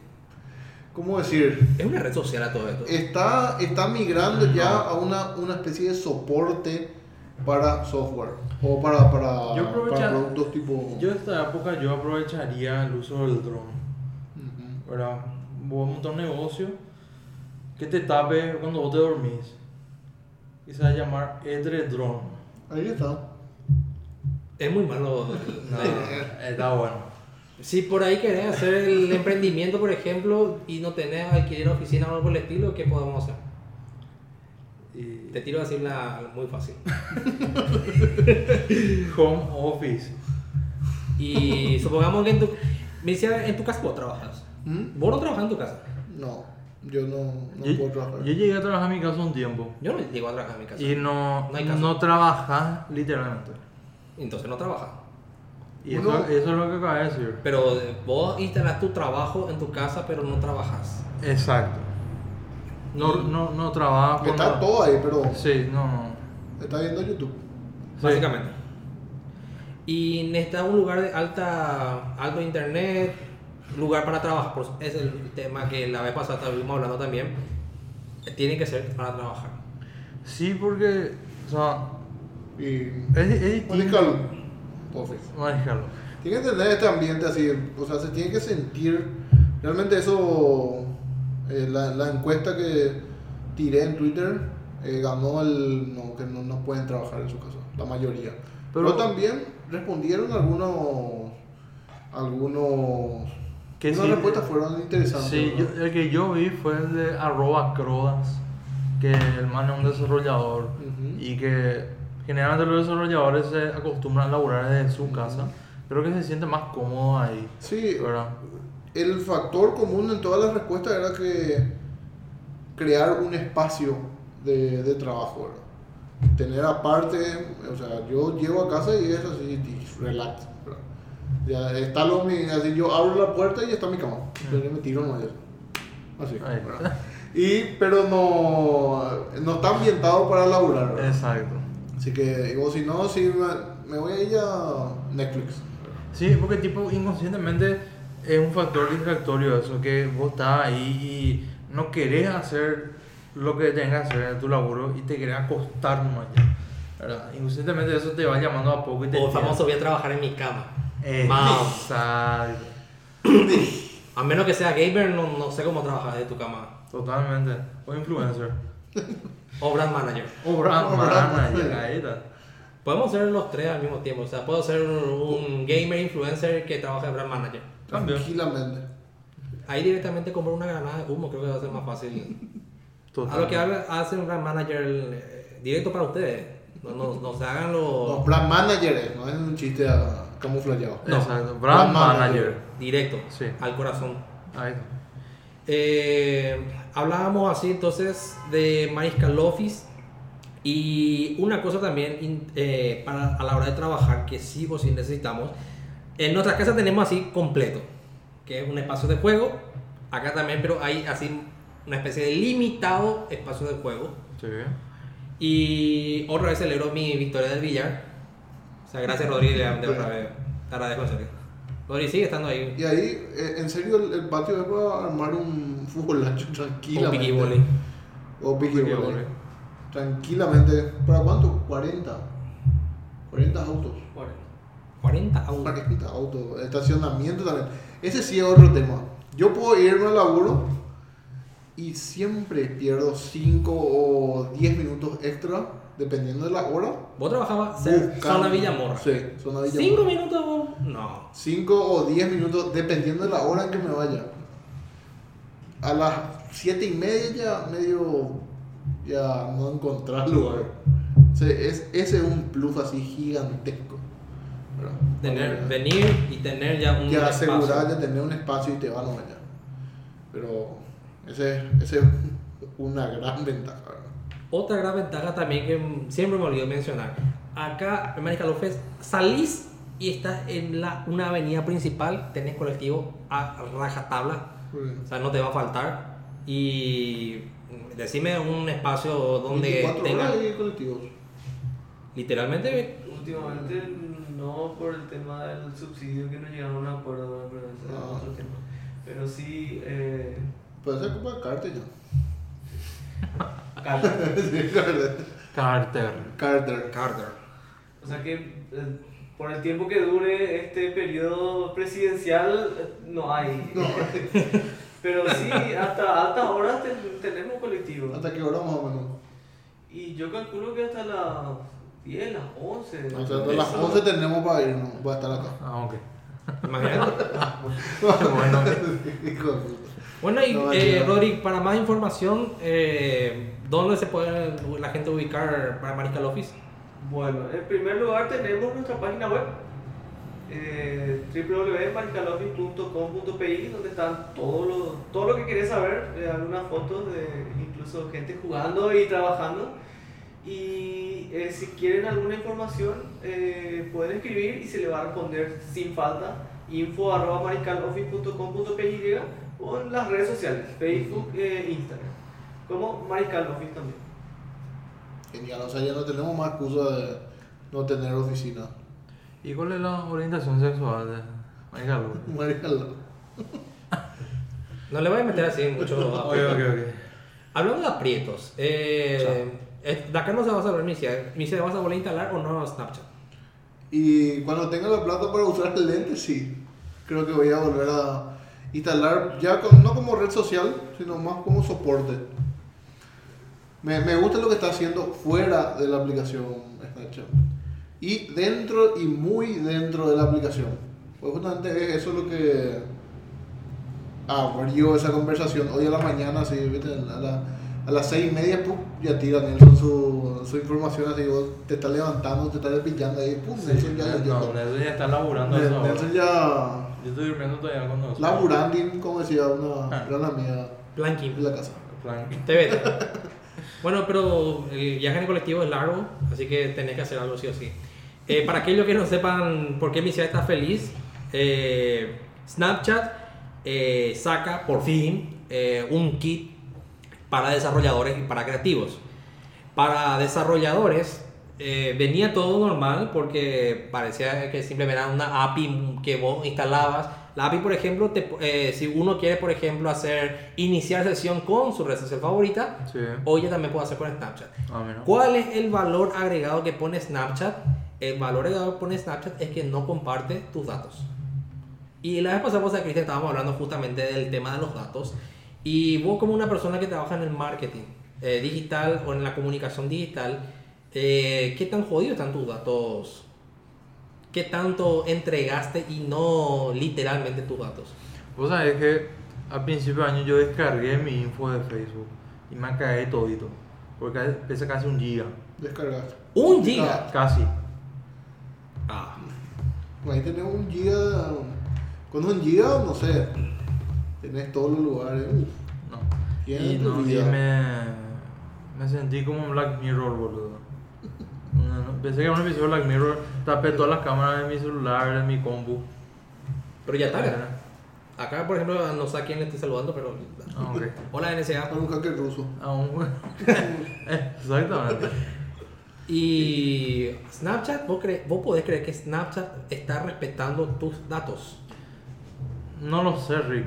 ¿Cómo decir? Es una red social a todo esto. Está, está migrando ya a una, una especie de soporte para software o para, para, Yo para productos tipo... Yo esta época yo aprovecharía el uso del dron. Ujú. ¿Verdad? Vos montar un negocio que te tape cuando vos te dormís. Y se va a llamar Edredron. Ahí está. Es muy malo. *laughs* No, está bueno. Si por ahí querés hacer el emprendimiento, por ejemplo, y no tenés alquiler oficina o algo por el estilo, ¿qué podemos hacer? Y Te tiro así la muy fácil. *laughs* home office. Y supongamos que en tu, me decía, en tu casa vos trabajas. ¿Mm? Vos no trabajas en tu casa. No, yo no, no yo, puedo trabajar. yo llegué a trabajar en mi casa un tiempo. Yo no llego a trabajar en mi casa. Y no, No trabajas literalmente. Entonces no trabajas. Y eso, eso es lo que acaba de decir. Pero eh, vos instalas tu trabajo en tu casa, pero no trabajas. Exacto. No, no, no trabajo. Está todo ahí, pero Sí, no, no. está viendo YouTube. Sí. Básicamente. Y necesitas un lugar de alta, alto internet, lugar para trabajar. Es el tema que la vez pasada estuvimos hablando también. Tiene que ser para trabajar. Sí, porque, o sea, Y es, es distinto. manejarlo. Tiene que tener este ambiente así, o sea, se tiene que sentir. Realmente eso, eh, la, la encuesta que tiré en Twitter eh, ganó el no, que no, no pueden trabajar en su casa, la mayoría. Pero, Pero- también respondieron algunos, algunos Que Unas sí, respuestas fueron interesantes. Sí, yo- el que yo vi fue el de arroba crodas, que el man es un desarrollador Ujú. y que generalmente los desarrolladores se acostumbran a laburar desde su casa. Creo que se siente más cómodo ahí, Sí, ¿verdad? El factor común en todas las respuestas era que crear un espacio de, de trabajo, ¿verdad? Tener aparte, o sea, yo llego a casa y es así, y relax, ¿verdad? Ya está lo mi, así yo abro la puerta y está mi cama. Yo me tiro no Así. Y, pero no, no está ambientado para laburar, ¿verdad? Exacto. Así que, digo, si no, si me, me voy a ir a Netflix. Sí, porque tipo inconscientemente es un factor distractorio eso, que vos estás ahí y no querés hacer lo que tengas que hacer en tu laburo y te querés acostar nomás ya, ¿verdad? Inconscientemente eso te va llamando a poco y te O famoso voy a trabajar en mi cama. Eh. Exacto. A menos que sea gamer, no, no sé cómo trabajar de tu cama. Totalmente. O influencer. O brand manager. O brand O brand manager, manager. ahí está. Podemos ser los tres al mismo tiempo. O sea, puedo ser un gamer influencer que trabaja de brand manager. También. Tranquilamente. Ahí directamente comprar una granada de humo, creo que va a ser más fácil. A lo que hace un brand manager eh, directo para ustedes. No, no, no se hagan No, los brand manager, no es un chiste ah, camuflajeado. no. Exacto. Brand Brand manager. manager. directo Sí. al corazón. Ahí está. Eh, hablábamos así entonces de Mariscal Office y una cosa también eh, para, a la hora de trabajar que sí o sí necesitamos. En nuestra casa tenemos así completo, que es un espacio de juego. Acá también, pero hay así una especie de limitado espacio de juego. Sí. Y otra vez celebro mi victoria del billar. O sea, gracias Rodríguez, de otra vez. Te agradezco en serio. Rodri sigue estando ahí. Y ahí, eh, en serio, el, el patio es para armar un futbolacho *laughs* Un tranquilamente. piqui volley. O piqui volley. Tranquilamente. ¿Para cuánto? 40. 40 autos. 40 autos. 40 autos. Estacionamiento también. Ese sí es otro tema. Yo puedo irme al laburo y siempre pierdo 5 o 10 minutos extra, dependiendo de la hora. ¿Vos trabajabas en zona Villamorra? Sí, zona Villamorra. ¿Cinco minutos? vos? No. 5 o 10 minutos, dependiendo de la hora en que me vaya. A las 7 y media ya medio ya no encontrar lugar. O sea, es, ese es un plus así gigantesco. ¿Verdad? Tener, venir y tener ya un ya espacio. asegurar de tener un espacio y te van a allá. Pero ese, ese es una gran ventaja. ¿verdad? Otra gran ventaja también que mm, siempre me olvido mencionar. Acá en Medical Office salís y estás en la, una avenida principal, tenés colectivo a rajatabla, o sea, no te va a faltar. Y decime un espacio donde 24 tenga horas hay colectivos. literalmente Últimamente no por el tema del subsidio que no llegaron a un acuerdo, pero ese es Ah. otro tema. Pero sí, eh, Puede ser culpa de Carter ya. *laughs* Sí, Carter. Carter. Carter. Carter. O sea que eh, por el tiempo que dure este periodo presidencial eh, no hay. No, *laughs* Pero sí, hasta altas horas ten- tenemos colectivos. ¿Hasta qué hora más o menos? Y yo calculo que hasta las 10, las 11. O sea, a las 11 tenemos para irnos, para estar acá. Ah, ok. Imagínate. *laughs* *laughs* bueno. Y No eh. Rodri, para más información, eh, ¿dónde se puede la gente ubicar para Marical Office? Bueno, en primer lugar tenemos nuestra página web eh, www.maricaloffice.com.pi donde están todo lo, todo lo que querés saber, eh, algunas fotos de incluso gente jugando y trabajando. Y eh, si quieren alguna información, eh, pueden escribir y se le va a responder sin falta info arroba maricaloffice.com.py o en las redes sociales, Facebook e Instagram, como Marical Office también. Genial, o sea, ya no tenemos más excusa de no tener oficina. ¿Y cuál es la orientación sexual de? Marical. *laughs* No le voy a meter así mucho. *laughs* Ok, ok, ok. Hablando de aprietos, eh, de acá no se va a saber Misia. Misia, ¿vas a volver a instalar o no Snapchat? Y cuando tenga la plata para usar el lente, sí. Creo que voy a volver a instalar, ya con- no como red social, sino más como soporte. Me, me gusta lo que está haciendo fuera de la aplicación Snapchat. Y dentro y muy dentro de la aplicación. Pues justamente es eso lo que yo esa conversación hoy a la mañana, así, ¿viste? A, la- a las seis y media, pum, ya tira Nelson su, su información, así, vos te estás levantando, te estás pillando ahí, pum, Nelson ya no, leyendo. Nelson ya está laburando eso. ahora. Nelson ya Yo estoy durmiendo todavía con nosotros. laburando, como decía una Ah. gran amiga Blanqui. de la casa. Plan. Te vete. *laughs* Bueno, pero el viaje en el colectivo es largo, así que tenés que hacer algo sí o sí. Eh, para aquellos que no sepan por qué mi ciudad está feliz, eh, Snapchat eh, saca por fin eh, un kit para desarrolladores y para creativos. Para desarrolladores eh, venía todo normal porque parecía que simplemente era una API que vos instalabas. La API, por ejemplo, te- eh, si uno quiere, por ejemplo, hacer iniciar sesión con su red social favorita, Sí. hoy ya también puede hacer con Snapchat. Ah. ¿Cuál es el valor agregado que pone Snapchat? El valor agregado que pone Snapchat es que no comparte tus datos. Y la vez pasada, pues, Cristian, estábamos hablando justamente del tema de los datos. Y vos como una persona que trabaja en el marketing eh, digital o en la comunicación digital, eh, ¿qué tan jodidos están tus datos? ¿Qué tanto entregaste y no literalmente tus datos? Vos sabés que a principio de año yo descargué mi info de Facebook y me cagué todito. Porque pesa casi un giga. Descargar. Un giga. Casi. Ah, Ahí tenés un giga, con un giga, no sé, tenés todos los lugares. uf. No. ¿Quién Y, no, y me, me sentí como en Black Mirror, boludo. No, no, pensé que era un episodio de Black Mirror. Tapé todas las cámaras de mi celular, de mi compu. pero ya está. Acá, por ejemplo, no sé a quién le estoy saludando, pero... Ah, ok. *laughs* Hola, NSA. Con un hacker ruso. Aún. *laughs* Exactamente. Y Snapchat, ¿vos, cre- ¿vos podés creer que Snapchat está respetando tus datos? No lo sé, Rick.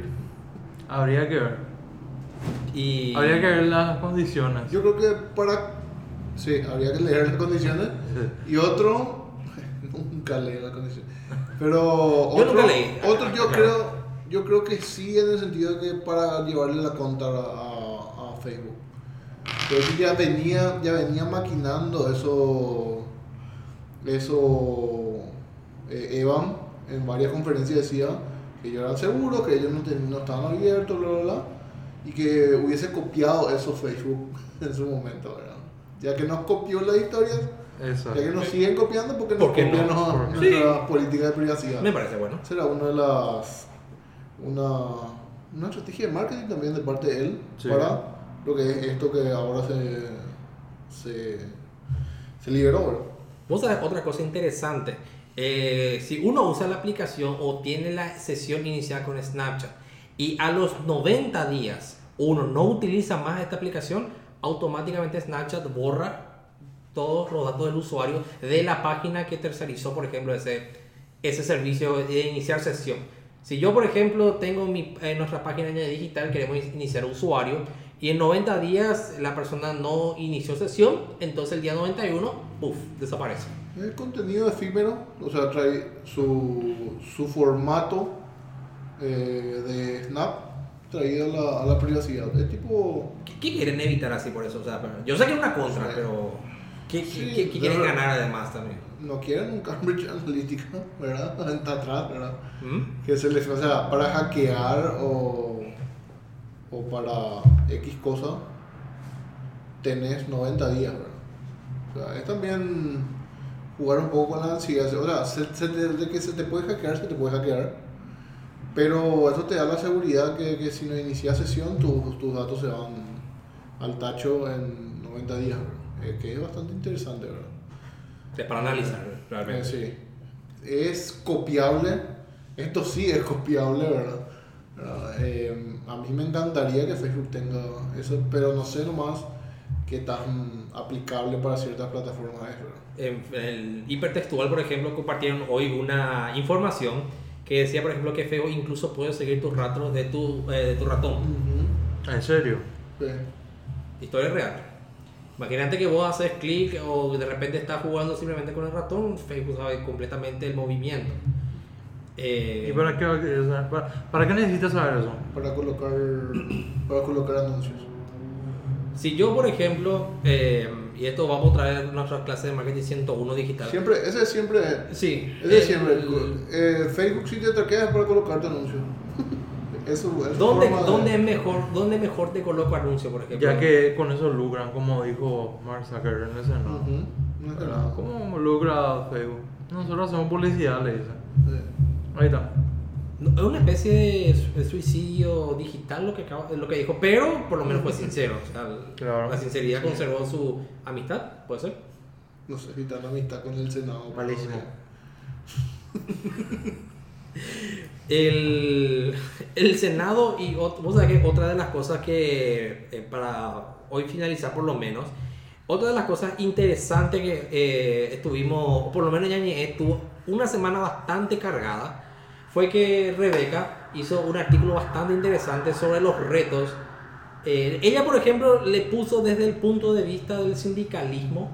Habría que ver. Y... Habría que ver las condiciones. Yo creo que para. Sí, habría que leer las condiciones. Y otro. *laughs* nunca leí las condiciones. Pero. Yo otro, nunca leí. Otro yo Claro. creo. Yo creo que sí, en el sentido de que para llevarle la cuenta a, a- a Facebook. Pero que ya venía, ya venía maquinando eso. Eso. eh, Evan en varias conferencias decía que ellos eran seguros, que ellos no, ten- no estaban abiertos, bla, bla, bla. Y que hubiese copiado eso Facebook *laughs* en su momento, ¿verdad? Ya que nos copió las historias, Exacto. ya que nos siguen copiando porque nos ¿Por qué copian no? nos- ¿Por nuestra política de privacidad. Me parece bueno. Será una de las. Una, una estrategia de marketing también de parte de él Sí. para lo que es esto que ahora se, se, se liberó, ¿verdad? Vos sabés otra cosa interesante. Eh, si uno usa la aplicación o tiene la sesión inicial con Snapchat y a los 90 días uno no utiliza más esta aplicación, automáticamente Snapchat borra todos los datos del usuario de la página que tercerizó, por ejemplo, ese, ese servicio de iniciar sesión. Si yo, por ejemplo, tengo mi, en nuestra página digital, queremos iniciar usuario y en 90 días la persona no inició sesión, entonces el día 91, ¡puf!, desaparece. Es contenido efímero, o sea, trae su, su formato eh, de Snap traído a la, a la privacidad. Es tipo. ¿Qué, qué quieren evitar así por eso? O sea, yo sé que es una contra, Sí. pero ¿qué, qué- Sí, qué- qué quieren ganar además también? No quieren un Cambridge Analytica, ¿verdad? *laughs* Está atrás, ¿verdad? ¿Mm? Que se les. O sea, para hackear o. o para X cosa, tenés 90 días, ¿verdad? O sea, es también jugar un poco con la ansiedad. O sea, se- se te- de que se te puede hackear, se te puede hackear. Pero eso te da la seguridad que, que si no inicias sesión, tus, tus datos se van al tacho en 90 días. Eh, que es bastante interesante, ¿verdad? Es para analizar, Eh, realmente. sí. Es copiable. Esto sí es copiable, ¿verdad? ¿Verdad? Eh, a mí me encantaría que Facebook tenga eso, pero no sé nomás qué tan aplicable para ciertas plataformas. En el hipertextual, por ejemplo, compartieron hoy una información que decía, por ejemplo, que Facebook incluso puede seguir tus rastros de tu, eh, de tu ratón. ¿En serio? Sí. Historia real. Imagínate que vos haces clic o de repente estás jugando simplemente con el ratón, Facebook sabe completamente el movimiento. Eh, ¿Y para qué, para, para qué necesitas saber eso? Para colocar, para colocar anuncios. Si yo, por ejemplo, eh, y esto vamos a traer nuestras clases de marketing 101 digital. Siempre, ese siempre es. Sí. Ese el- siempre. Eh, Facebook si te traquea para colocarte anuncios. *laughs* Es su- es su ¿Dónde, forma de- dónde, es mejor, ¿Dónde mejor te coloco anuncio, por ejemplo? Ya que con eso lucran, como dijo Mark Zuckerberg. No ¿Verdad? nada. ¿Cómo lucra Facebook? Nosotros hacemos publicidad, le dicen. Sí. Ahí está. Es una especie de su- de suicidio digital lo que, acaba- lo que dijo, pero por lo menos fue sincero. o sea, Claro. La sinceridad conservó su amistad, ¿puede ser? No sé si tan amistad con el Senado. Malísimo. *laughs* El, el Senado y vos sabés que otra de las cosas que, eh, para hoy finalizar por lo menos, otra de las cosas interesantes que eh, estuvimos, por lo menos Ñañe estuvo una semana bastante cargada, fue que Rebeca hizo un artículo bastante interesante sobre los retos. Eh, ella, por ejemplo, le puso desde el punto de vista del sindicalismo,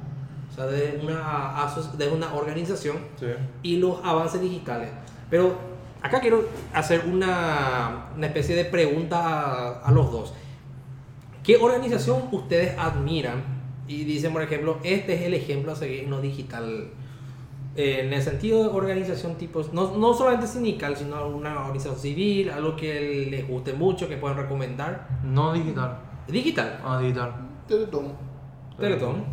o sea, de una, aso- de una organización, Sí. y los avances digitales. Pero acá quiero hacer una, una especie de pregunta a, a los dos. ¿Qué organización ustedes admiran? Y dicen, por ejemplo, este es el ejemplo a seguir en lo digital. Eh, en el sentido de organización tipo, no, no solamente sindical, sino alguna organización civil, algo que les guste mucho, que puedan recomendar. No digital. Digital. Ah, digital. Teletón, Teletón.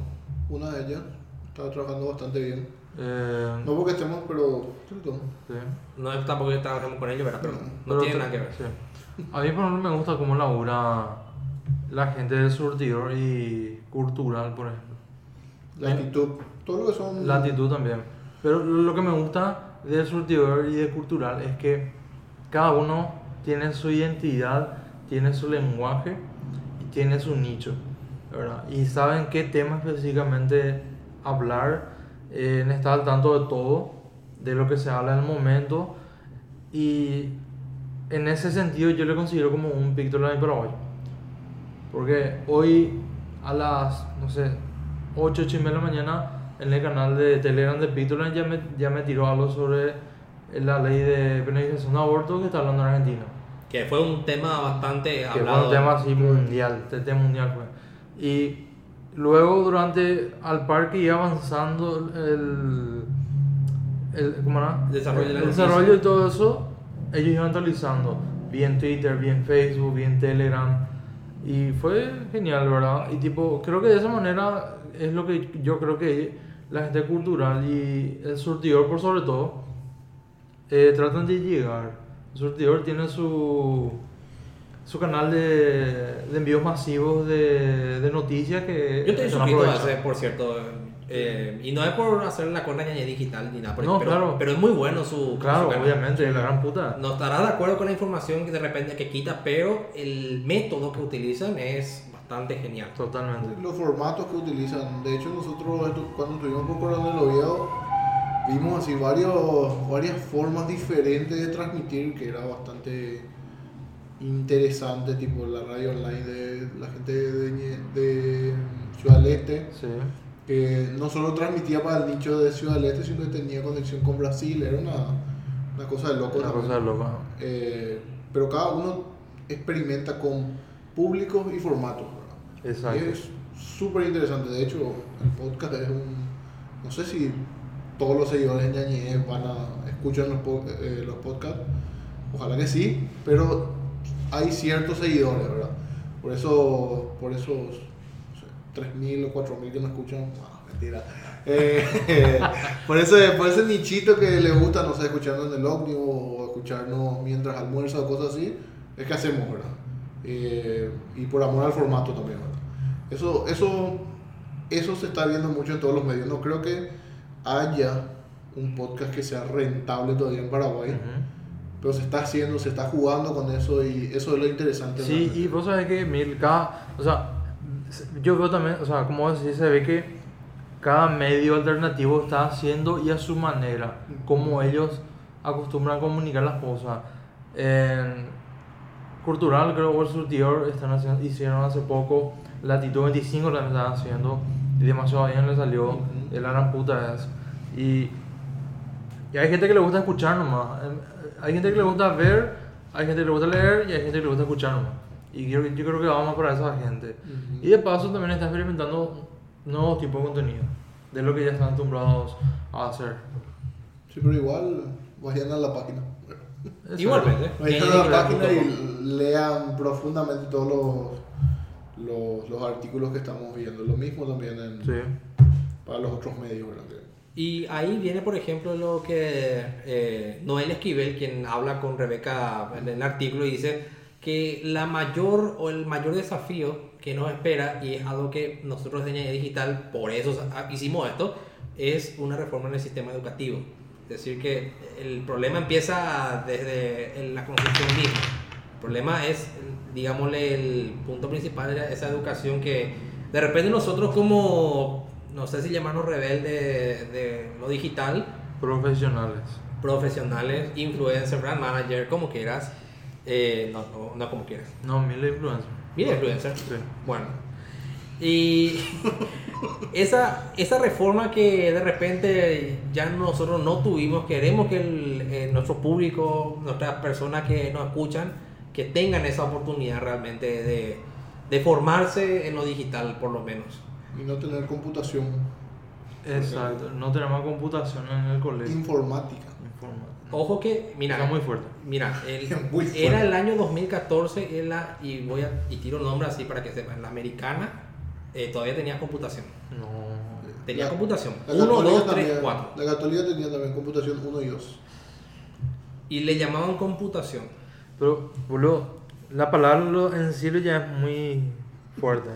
una de ellas, estaba trabajando bastante bien. Eh, No porque estemos, pero Teletón. sí. No es tampoco que trabajemos con ellos, ¿verdad? Pero no Pero tiene te- nada que ver. sí. A mí, por ejemplo, me gusta cómo labura la gente del surtidor y cultural, por ejemplo. La actitud, todo lo que son. La actitud también. Pero lo que me gusta del surtidor y de cultural es que cada uno tiene su identidad, tiene su lenguaje y tiene su nicho, ¿verdad? Y saben qué tema específicamente hablar, eh, estar al tanto de todo, de lo que se habla en el momento y en ese sentido yo le considero como un Pictoline paraguayo. Porque hoy a las, no sé, 8, 8 y media de la mañana en el canal de Telegram de Pictoline ya me, ya me tiró algo sobre la ley de penalización de aborto que está hablando en Argentina. Que fue un tema bastante Que fue hablado. un tema así mundial, este tema mundial fue. Y luego durante, al par que iba avanzando el, el, ¿cómo era? Desarrollo de el noticia. desarrollo y todo eso, ellos iban actualizando, bien Twitter, bien Facebook, bien Telegram. Y fue genial, ¿verdad? Y tipo, creo que de esa manera es lo que yo creo que la gente cultural y el surtidor por sobre todo eh, tratan de llegar. El surtidor tiene su, su canal de, de envíos masivos de, de noticias que Yo estoy suscrito a ese, por cierto. eh, y no es por hacer la ñañe digital ni nada. No, pero, claro. pero es muy bueno su. Claro, su obviamente, la gran puta. No estará de acuerdo con la información que de repente que quita, pero el método que utilizan es bastante genial. Totalmente. Los formatos que utilizan. De hecho, nosotros cuando estuvimos por Coronel Oviedo, vimos así varios, varias formas diferentes de transmitir que era bastante interesante, tipo la radio online de la gente de, de Ciudad del Este, Sí. que no solo transmitía para el nicho de Ciudad del Este, sino que tenía conexión con Brasil, era una, una cosa de loco. Una también. cosa loca. Eh, pero cada uno experimenta con públicos y formatos. Exacto. Y es súper interesante. De hecho, el podcast es un. No sé si todos los seguidores de Ñañé van a escuchar los, eh, los podcasts. Ojalá que sí, pero hay ciertos seguidores, ¿verdad? Por eso, por esos no sé, 3.000 o 4.000 que no escuchan, mentira. Eh, *laughs* por, ese, por ese nichito que le gusta, no sé, escucharnos en el ómnibus o escucharnos mientras almuerza o cosas así, es que hacemos, ¿verdad? Eh, y por amor al formato también, ¿verdad? Eso, eso, eso se está viendo mucho en todos los medios. No creo que haya un podcast que sea rentable todavía en Paraguay, Ujú. pero se está haciendo, se está jugando con eso y eso es lo interesante. Sí, y vos sabés que Mil, cada, o sea, yo veo también, o sea, como decís, se ve que cada medio alternativo está haciendo y a su manera, como ellos acostumbran a comunicar las cosas. En Cultural, creo que el surtidor están haciendo, hicieron hace poco, Latitud 25 la están haciendo, y demasiado bien le salió, Ujú. de la gran puta es. Y, y hay gente que le gusta escuchar nomás, em, hay gente que le gusta ver, hay gente que le gusta leer y hay gente que le gusta escuchar nomás. Y yo, yo creo que vamos para esa gente. Ujú. Y de paso también está experimentando nuevos tipos de contenido, de lo que ya están acostumbrados a hacer. Sí, pero igual vayan a la página. Exacto. Igualmente. Vayan a la página y lean profundamente todos los, los, los artículos que estamos viendo. Lo mismo también en, Sí. para los otros medios, ¿verdad? Y ahí viene, por ejemplo, lo que eh, Noel Esquivel, quien habla con Rebeca en el artículo, y dice que la mayor o el mayor desafío que nos espera, y es algo que nosotros de Ñaña Digital, por eso hicimos esto, es una reforma en el sistema educativo. Es decir, que el problema empieza desde la construcción misma. El problema es, digámosle, el punto principal de esa educación que de repente nosotros como, no sé si llamarnos rebeldes de lo digital, Profesionales. profesionales, influencer, brand manager, como quieras, eh, no, no, no como quieras. No, mil influencers. Mira, influencer. Sí. Bueno. Y *laughs* esa, esa reforma que de repente ya nosotros no tuvimos, queremos que el, eh, nuestro público, nuestras personas que nos escuchan, que tengan esa oportunidad realmente de, de formarse en lo digital, por lo menos. Y no tener computación Exacto. No tenemos computación en el colegio. informática. Informática. Ojo que, mira, Está muy fuerte. Mira, *laughs* el- Muy fuerte. era el año 2014 en la, y voy a y tiro el nombre así para que sepan, la americana eh, todavía tenía computación. No. Tenía La- computación. La 1, Católica 2, 3, también- 4. La Católica tenía también computación 1 y 2. Y le llamaban computación. Pero, boludo, la palabra lo- en sí ya es muy fuerte.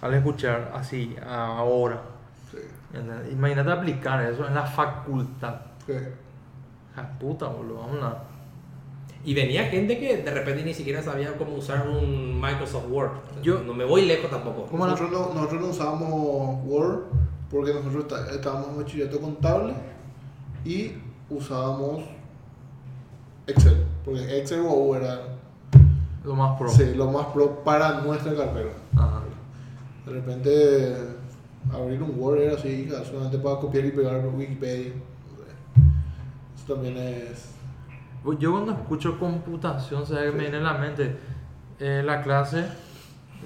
Al escuchar así, ahora. Sí. Imagínate aplicar eso en la facultad. Sí. Ja, puta, boludo, vamos a... Y venía gente que de repente ni siquiera sabía cómo usar un Microsoft Word. Yo- no me voy lejos tampoco. ¿Cómo la- Nosotros no, nosotros no usábamos Word porque nosotros está- estábamos en bachillerato contable y usábamos Excel. Porque Excel o era Lo más pro. sí, lo más pro para nuestra carrera. Ajá. De repente abrir un Word era así, solamente para copiar y pegar por Wikipedia. Eso también es... Yo cuando escucho computación, ¿sabes qué me viene a la mente? Eh, la clase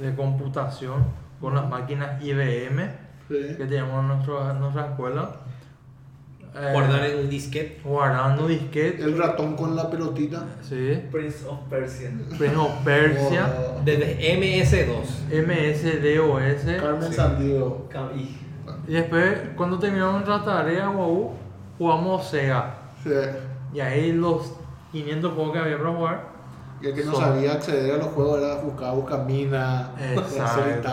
de computación con las máquinas IBM que Sí. teníamos en, nuestro- en nuestra escuela. Eh, Guardar en un disquete. Guardando disquete. El ratón con la pelotita. Sí. Prince of Persia. Prince of Persia. Desde MS2. MSDOS. Carmen Sandiego. Cam- y- después, cuando terminamos nuestra tarea, guau, jugamos Sega. Sí. Y ahí los 500 juegos que había para jugar. Y el que no sabía acceder a los juegos era buscar Buscamina.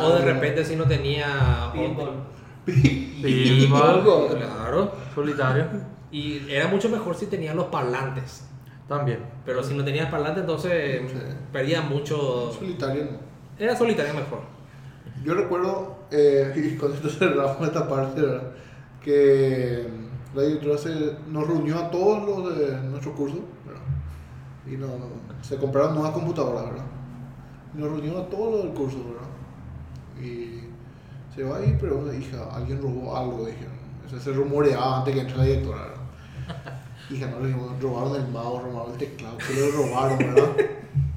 O de repente si no tenía... Pinball. Pinball. *laughs* Claro. Solitario. Y era mucho mejor si tenía los parlantes. También. Pero si no tenías parlante, entonces Sí. perdía mucho. Solitario no. Era solitario mejor. Yo recuerdo, eh, *laughs* y con esto cerramos esta parte, ¿verdad? que la directora se, nos reunió a todos los de nuestro curso ¿verdad? y nos, se compraron nuevas computadoras, ¿verdad? Y nos reunió a todos los del curso, ¿verdad? Y se va ahí, pero hija, alguien robó algo, dijeron. O sea, se rumoreaba antes que entre la directora, ¿verdad? *laughs* Hija, no le dijimos, robaron el mouse, robaron el teclado, que le robaron, ¿verdad?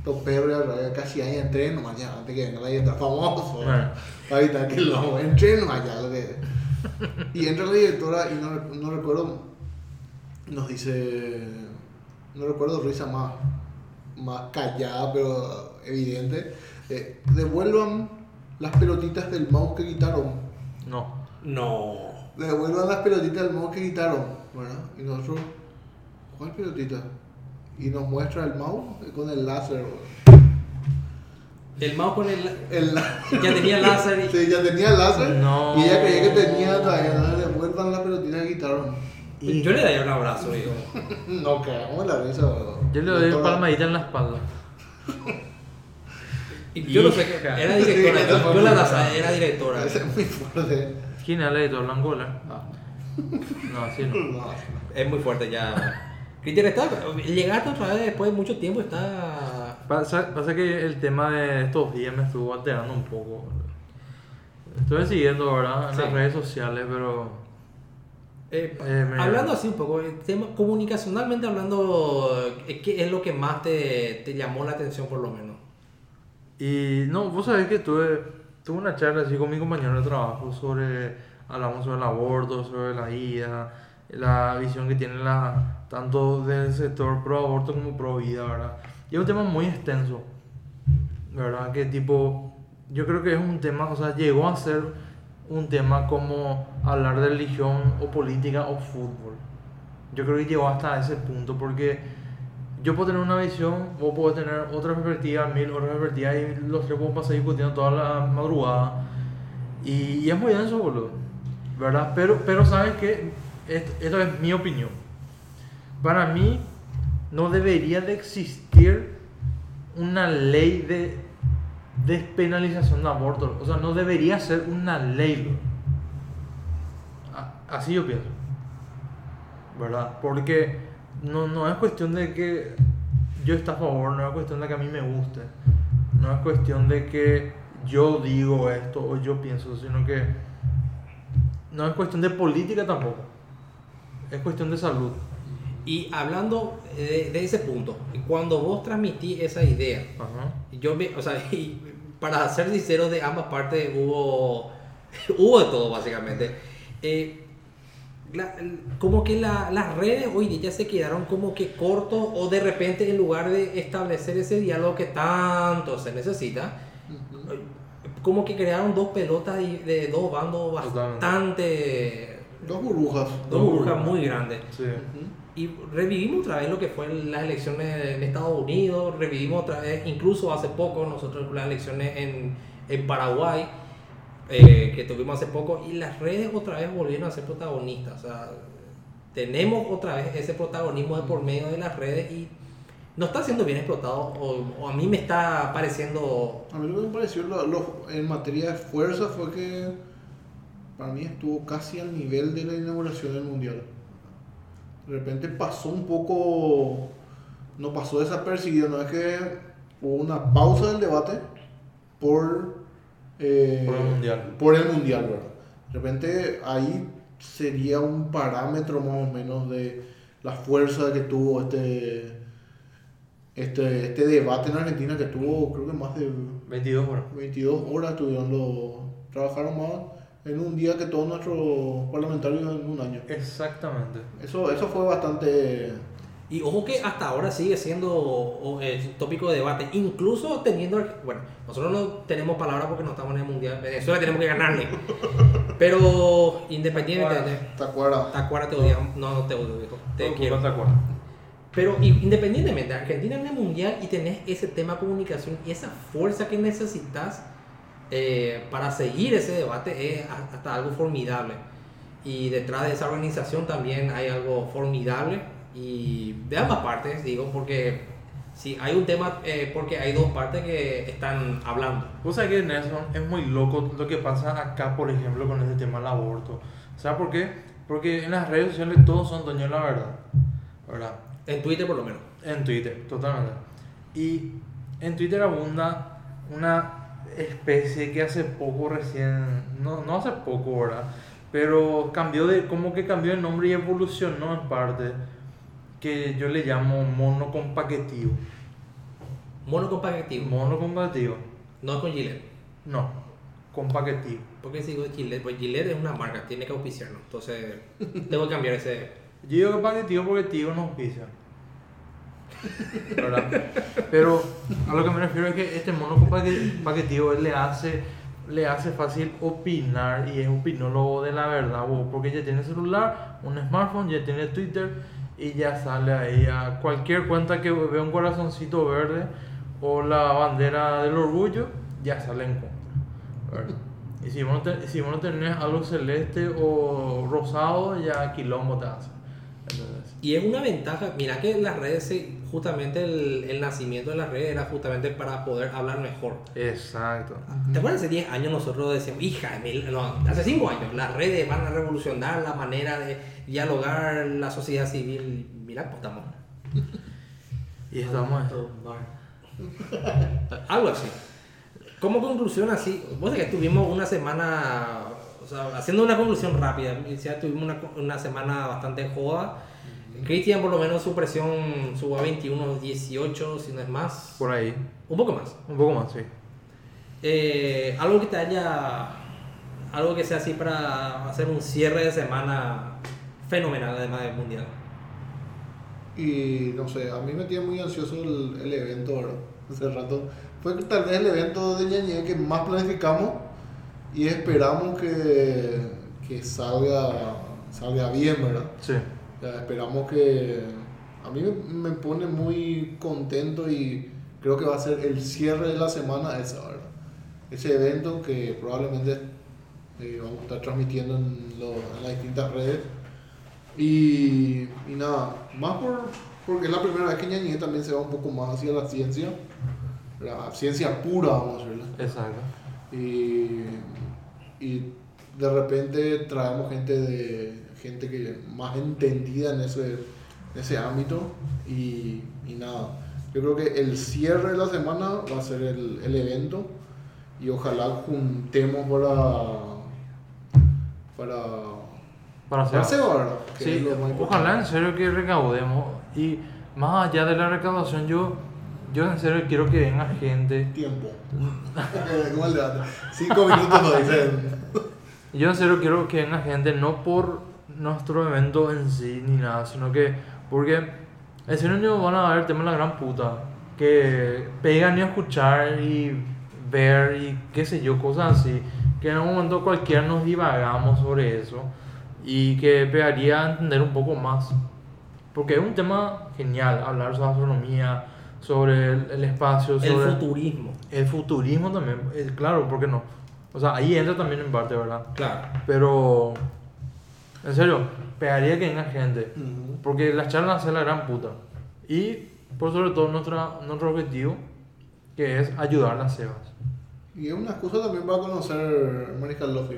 Los perros ya, casi ahí entré nomás ya, antes que venga la directora famoso. Bueno. Para evitar que lo entré nomás ya, lo que... *laughs* Y entra la directora y no, no recuerdo, nos dice, no recuerdo risa más, más callada, pero evidente. eh, devuelvan las pelotitas del mouse que quitaron. No. No. Devuelvan las pelotitas del mouse que quitaron. Bueno, y nosotros, ¿cuál pelotita? Y nos muestra el mouse con el láser. El mouse con el. El, Ya tenía láser y. Sí, ya tenía láser. No. Y ella creía que tenía todavía. No le devuelvan la pelotita que quitaron. Yo le daría un abrazo, digo. *laughs* No, cagamos en la risa. bro. Yo le doy palmadita en la espalda. *laughs* Y yo no sé qué. Era directora. Sí, yo, la daza, era directora. Ese es muy fuerte. ¿Quién es el editor blanco? Ah. No, así no. No, Es muy fuerte ya. Cristian está. Llegaste otra vez después de mucho tiempo, está. Pasa, pasa que el tema de estos días me estuvo alterando un poco. Estoy siguiendo, ¿verdad? En Sí. las redes sociales, pero. Eh, Eh, me- Hablando así un poco, el tema, comunicacionalmente hablando, ¿qué es lo que más te, te llamó la atención por lo menos? Y no, vos sabés que tuve, tuve una charla así con mi compañero de trabajo sobre. Hablamos sobre el aborto, sobre la vida, la visión que tienen la- tanto del sector pro aborto como pro vida, ¿verdad? Y es un tema muy extenso, ¿verdad? Que tipo, yo creo que es un tema, o sea, llegó a ser un tema como hablar de religión o política o fútbol. Yo creo que llegó hasta ese punto porque yo puedo tener una visión, vos podés tener otra perspectiva, mil otras perspectivas y los tres podemos pasar discutiendo toda la madrugada. Y, y es muy denso, boludo. ¿Verdad? Pero, pero sabes que esto, es mi opinión. Para mí no debería de existir una ley de despenalización de aborto. O sea, no debería ser una ley. Así yo pienso. ¿Verdad? Porque no, no es cuestión de que yo esté a favor, no es cuestión de que a mí me guste. No es cuestión de que yo digo esto o yo pienso, sino que no es cuestión de política tampoco. Es cuestión de salud. Y hablando de, de ese punto, cuando vos transmitís esa idea, Ajá. yo me, o sea, *laughs* y para ser sincero, de ambas partes hubo, *laughs* hubo de todo básicamente. Eh, la- como que la- las redes hoy día se quedaron como que cortos o de repente en lugar de establecer ese diálogo que tanto se necesita, como que crearon dos pelotas y- de dos bandos bastante... Dos burbujas. Dos burbujas muy grandes. Sí. Y revivimos otra vez lo que fue las elecciones en Estados Unidos, revivimos otra vez, incluso hace poco, nosotros las elecciones en, en Paraguay, eh, que tuvimos hace poco, y las redes otra vez volvieron a ser protagonistas. O sea, tenemos otra vez ese protagonismo de por medio de las redes y no está siendo bien explotado, o, a mí me está pareciendo... A mí lo que me pareció lo- en materia de fuerza fue que para mí estuvo casi al nivel de la inauguración del mundial. De repente pasó un poco, no pasó desapercibido, no es que hubo una pausa del debate por, eh, Por el mundial. por el mundial, ¿verdad? De repente ahí sería un parámetro más o menos de la fuerza que tuvo este este, este debate en Argentina que tuvo creo que más de 22 horas. 22 horas tuvieron los trabajaron más en un día que todos nuestros parlamentarios en un año. Exactamente. Eso, eso fue bastante... Y ojo que hasta ahora sigue siendo o, tópico de debate, incluso teniendo, bueno, nosotros no tenemos palabra porque no estamos en el mundial, Venezuela tenemos que ganarle, *laughs* pero independientemente, ¿Te acuerdas? Tacuara te odia, no, no te odio, viejo, te Todo quiero. te acuerdas. Pero independientemente, Argentina en el mundial y tenés ese tema de comunicación y esa fuerza que necesitas eh, para seguir ese debate es hasta algo formidable. Y detrás de esa organización también hay algo formidable y de ambas partes, digo, porque si hay un tema, eh, porque hay dos partes que están hablando. Vos sabés que Nelson es muy loco lo que pasa acá, por ejemplo, con este tema del aborto. ¿Sabes por qué? Porque en las redes sociales todos son dueños de la verdad. ¿Verdad? En Twitter por lo menos. En Twitter, totalmente. Y en Twitter abunda una especie que hace poco recién, no, no hace poco, ¿verdad? Pero cambió de, como que cambió el nombre y evolucionó en parte, que yo le llamo mono compaquetivo. Mono compactivo, Mono compaquetivo. no con Gillette. No, compaquetivo. ¿Por qué digo Gillette? Pues Gillette es una marca, tiene que auspiciarnos. Entonces, *laughs* tengo que cambiar ese. Yo digo que paquetivo porque tío no auspicia. ¿Verdad? Pero a lo que me refiero es que este mono paquetivo él le hace, le hace fácil opinar y es opinólogo de la verdad, porque ya tiene celular, un smartphone, ya tiene Twitter y ya sale ahí a cualquier cuenta que vea un corazoncito verde o la bandera del orgullo, ya sale en contra. ¿verdad? *laughs* Y si vos, no si tenés algo celeste o rosado, ya quilombo te hace. Y es una ventaja, mira que las redes, se- justamente el, el nacimiento de las redes era justamente para poder hablar mejor. Exacto. ¿Te acuerdas hace 10 años nosotros decíamos, hija, de mil- no, hace 5 años, las redes van a revolucionar la manera de dialogar la sociedad civil? Mira, pues estamos. *laughs* Y estamos. *laughs* Algo así. Como conclusión así, vos sabés que tuvimos una semana, o sea, haciendo una conclusión rápida, ya tuvimos una, una semana bastante joda. Cristian por lo menos su presión subió a 21, 18, si no es más. Por ahí. Un poco más. Un poco más, sí. Eh, algo que te haya, algo que sea así para hacer un cierre de semana fenomenal además del mundial. Y no sé, a mí me tiene muy ansioso el, el evento, ¿verdad? Hace rato. Fue tal vez el evento de Ñañé que más planificamos y esperamos que, que salga, salga bien, ¿verdad? Sí. Ya, esperamos que... A mí me, pone muy contento y creo que va a ser el cierre de la semana esa, ¿verdad? Ese evento que probablemente eh, vamos a estar transmitiendo en, lo- en las distintas redes. Y, y nada, más por, porque es la primera vez que Ñañé también se va un poco más hacia la ciencia, la ciencia pura, vamos a decirla. Exacto. Y, y de repente traemos gente de gente que más entendida en ese, en ese ámbito y, y nada. Yo creo que el cierre de la semana va a ser el, el evento y ojalá juntemos para para Para hacer. Sí, ojalá en serio que recaudemos. Y más allá de la recaudación, yo, yo en serio quiero que venga gente. tiempo. *laughs* Cinco minutos lo dicen. Yo en serio quiero que venga gente, no por nuestro evento en sí ni nada, sino que porque serio no van a ver el tema de la gran puta. Que pegan y a escuchar y ver y qué sé yo, cosas así. Que en un momento cualquiera nos divagamos sobre eso y que pegaría a entender un poco más. Porque es un tema genial, hablar sobre astronomía, sobre el, el espacio, El sobre futurismo. el futurismo también, eh, claro, ¿por qué no? O sea, ahí entra también en parte, ¿verdad? Claro. Pero, en serio, pegaría que venga gente. Ujú. Porque las charlas son la gran puta. Y, por sobre todo, nuestra, nuestro objetivo, que es ayudar a las cebas. Y es una excusa también para conocer Mariscal Lofi.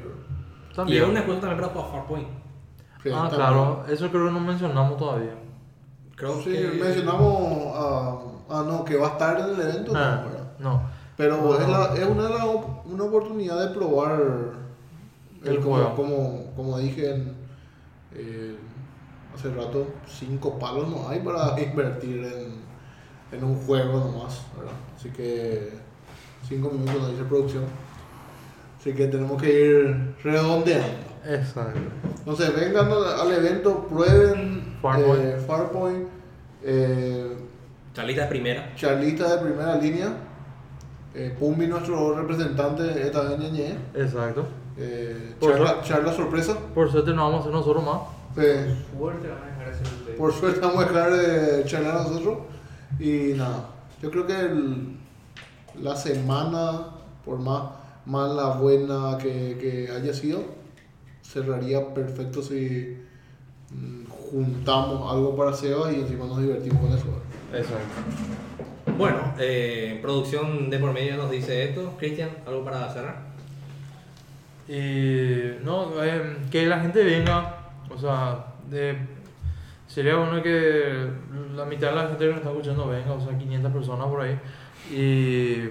Y es una excusa también para jugar Farpoint. Ah, claro, eso creo que no mencionamos todavía. Creo Sí, que... mencionamos a. Ah, no, que va a estar en el evento, Ah, no, no. Pero No, es, no. la- es una, op- una oportunidad de probar. El como, juego. como, como dije en, eh, hace rato, cinco palos no hay para *laughs* invertir en, en un juego nomás, ¿verdad? Así que cinco minutos nos dice producción. Así que tenemos que ir redondeando. Exacto. Entonces, vengan al, evento, prueben Farpoint. eh, Farpoint, eh, Charlita de primera. Charlita de primera línea, eh, Pumbi, nuestro representante, esta vez Ñeñe, Exacto. Eh, Por charla, charla sorpresa. Por suerte no vamos a hacer nosotros más. Eh, Fuerte van a dejar ese hotel. por suerte vamos a dejar de charlar nosotros. Y nada, yo creo que el- la semana, por más mala, buena que, que haya sido, cerraría perfecto si mm, juntamos algo para Sebas y encima nos divertimos con eso. Exacto. Bueno, eh, producción de por medio nos dice esto. Cristian, ¿algo para cerrar? Y no, eh, que la gente venga, o sea, de, sería bueno que la mitad de la gente que nos está escuchando venga, o sea, 500 personas por ahí. Y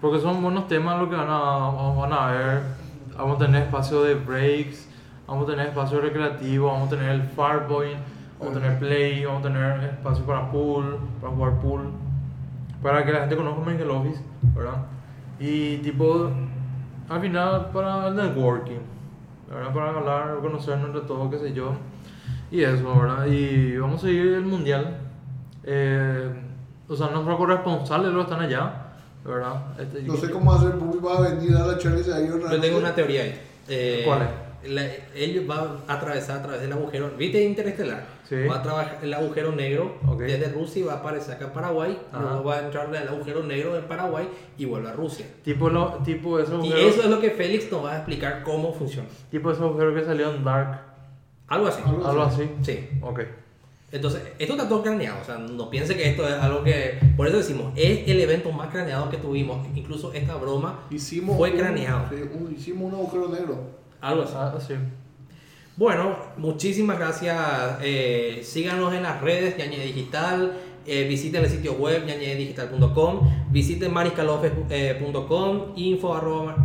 porque son buenos temas lo que van a, van a ver. Vamos a tener espacio de breaks, vamos a tener espacio recreativo, vamos a tener el Farpoint, vamos a tener play, vamos a tener espacio para pool, para jugar pool, para que la gente conozca Medical Office, ¿verdad? Y tipo, al final para el networking, ¿verdad? Para hablar, conocernos entre todos, qué sé yo. Y eso, ¿verdad? Y vamos a seguir el mundial. Eh, o sea, nuestros corresponsales lo están allá, ¿verdad? Este, No sé cómo hacer Pumbi para venir a la charla y se ha ido Yo tengo una teoría ahí. Eh, ¿Cuál la- él va a atravesar a través del agujero. ¿Viste Interestelar? Sí. Va a trabajar el agujero negro Ok. desde Rusia y va a aparecer acá en Paraguay. Ajá. Luego va a entrar al agujero negro de Paraguay y vuelve a Rusia. Tipo, lo, tipo, ese Y agujero, eso es lo que Félix nos va a explicar cómo funciona. tipo ese agujero que salió en Dark, Algo así. Algo algo así. Sí. Ok. Entonces, esto está todo craneado. O sea, no piense que esto es algo que. Por eso decimos, es el evento más craneado que tuvimos. Incluso esta broma Hicimos fue un- craneado. sí, un- hicimos un agujero negro. Algo así. Ah, sí. Bueno, muchísimas gracias. Eh, síganos en las redes, Ñañe Digital. eh, visiten el sitio web ñañedigital.com. Visiten mariscalofes.com. Info arroba.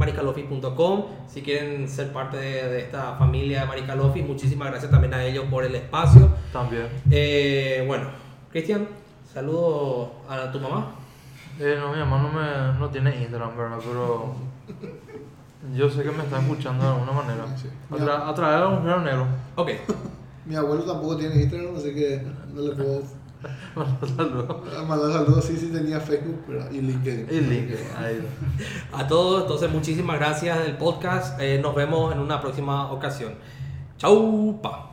Si quieren ser parte de, de esta familia de Mariscalofes, muchísimas gracias también a ellos por el espacio. También. Eh, bueno, Cristian, saludo a tu mamá. Eh, no, mi mamá no, me, no tiene Instagram, ¿verdad? Pero yo sé que me está escuchando de alguna manera. Sí. A, tra- a través de un agujero negro. Ok. *laughs* Mi abuelo tampoco tiene Instagram, así que no le puedo *laughs* Manda saludos. Mandar saludos, sí, sí tenía Facebook pero, y LinkedIn. Y LinkedIn, ahí va. *laughs* A todos, entonces muchísimas gracias del podcast. Eh, nos vemos en una próxima ocasión. Chau, pa.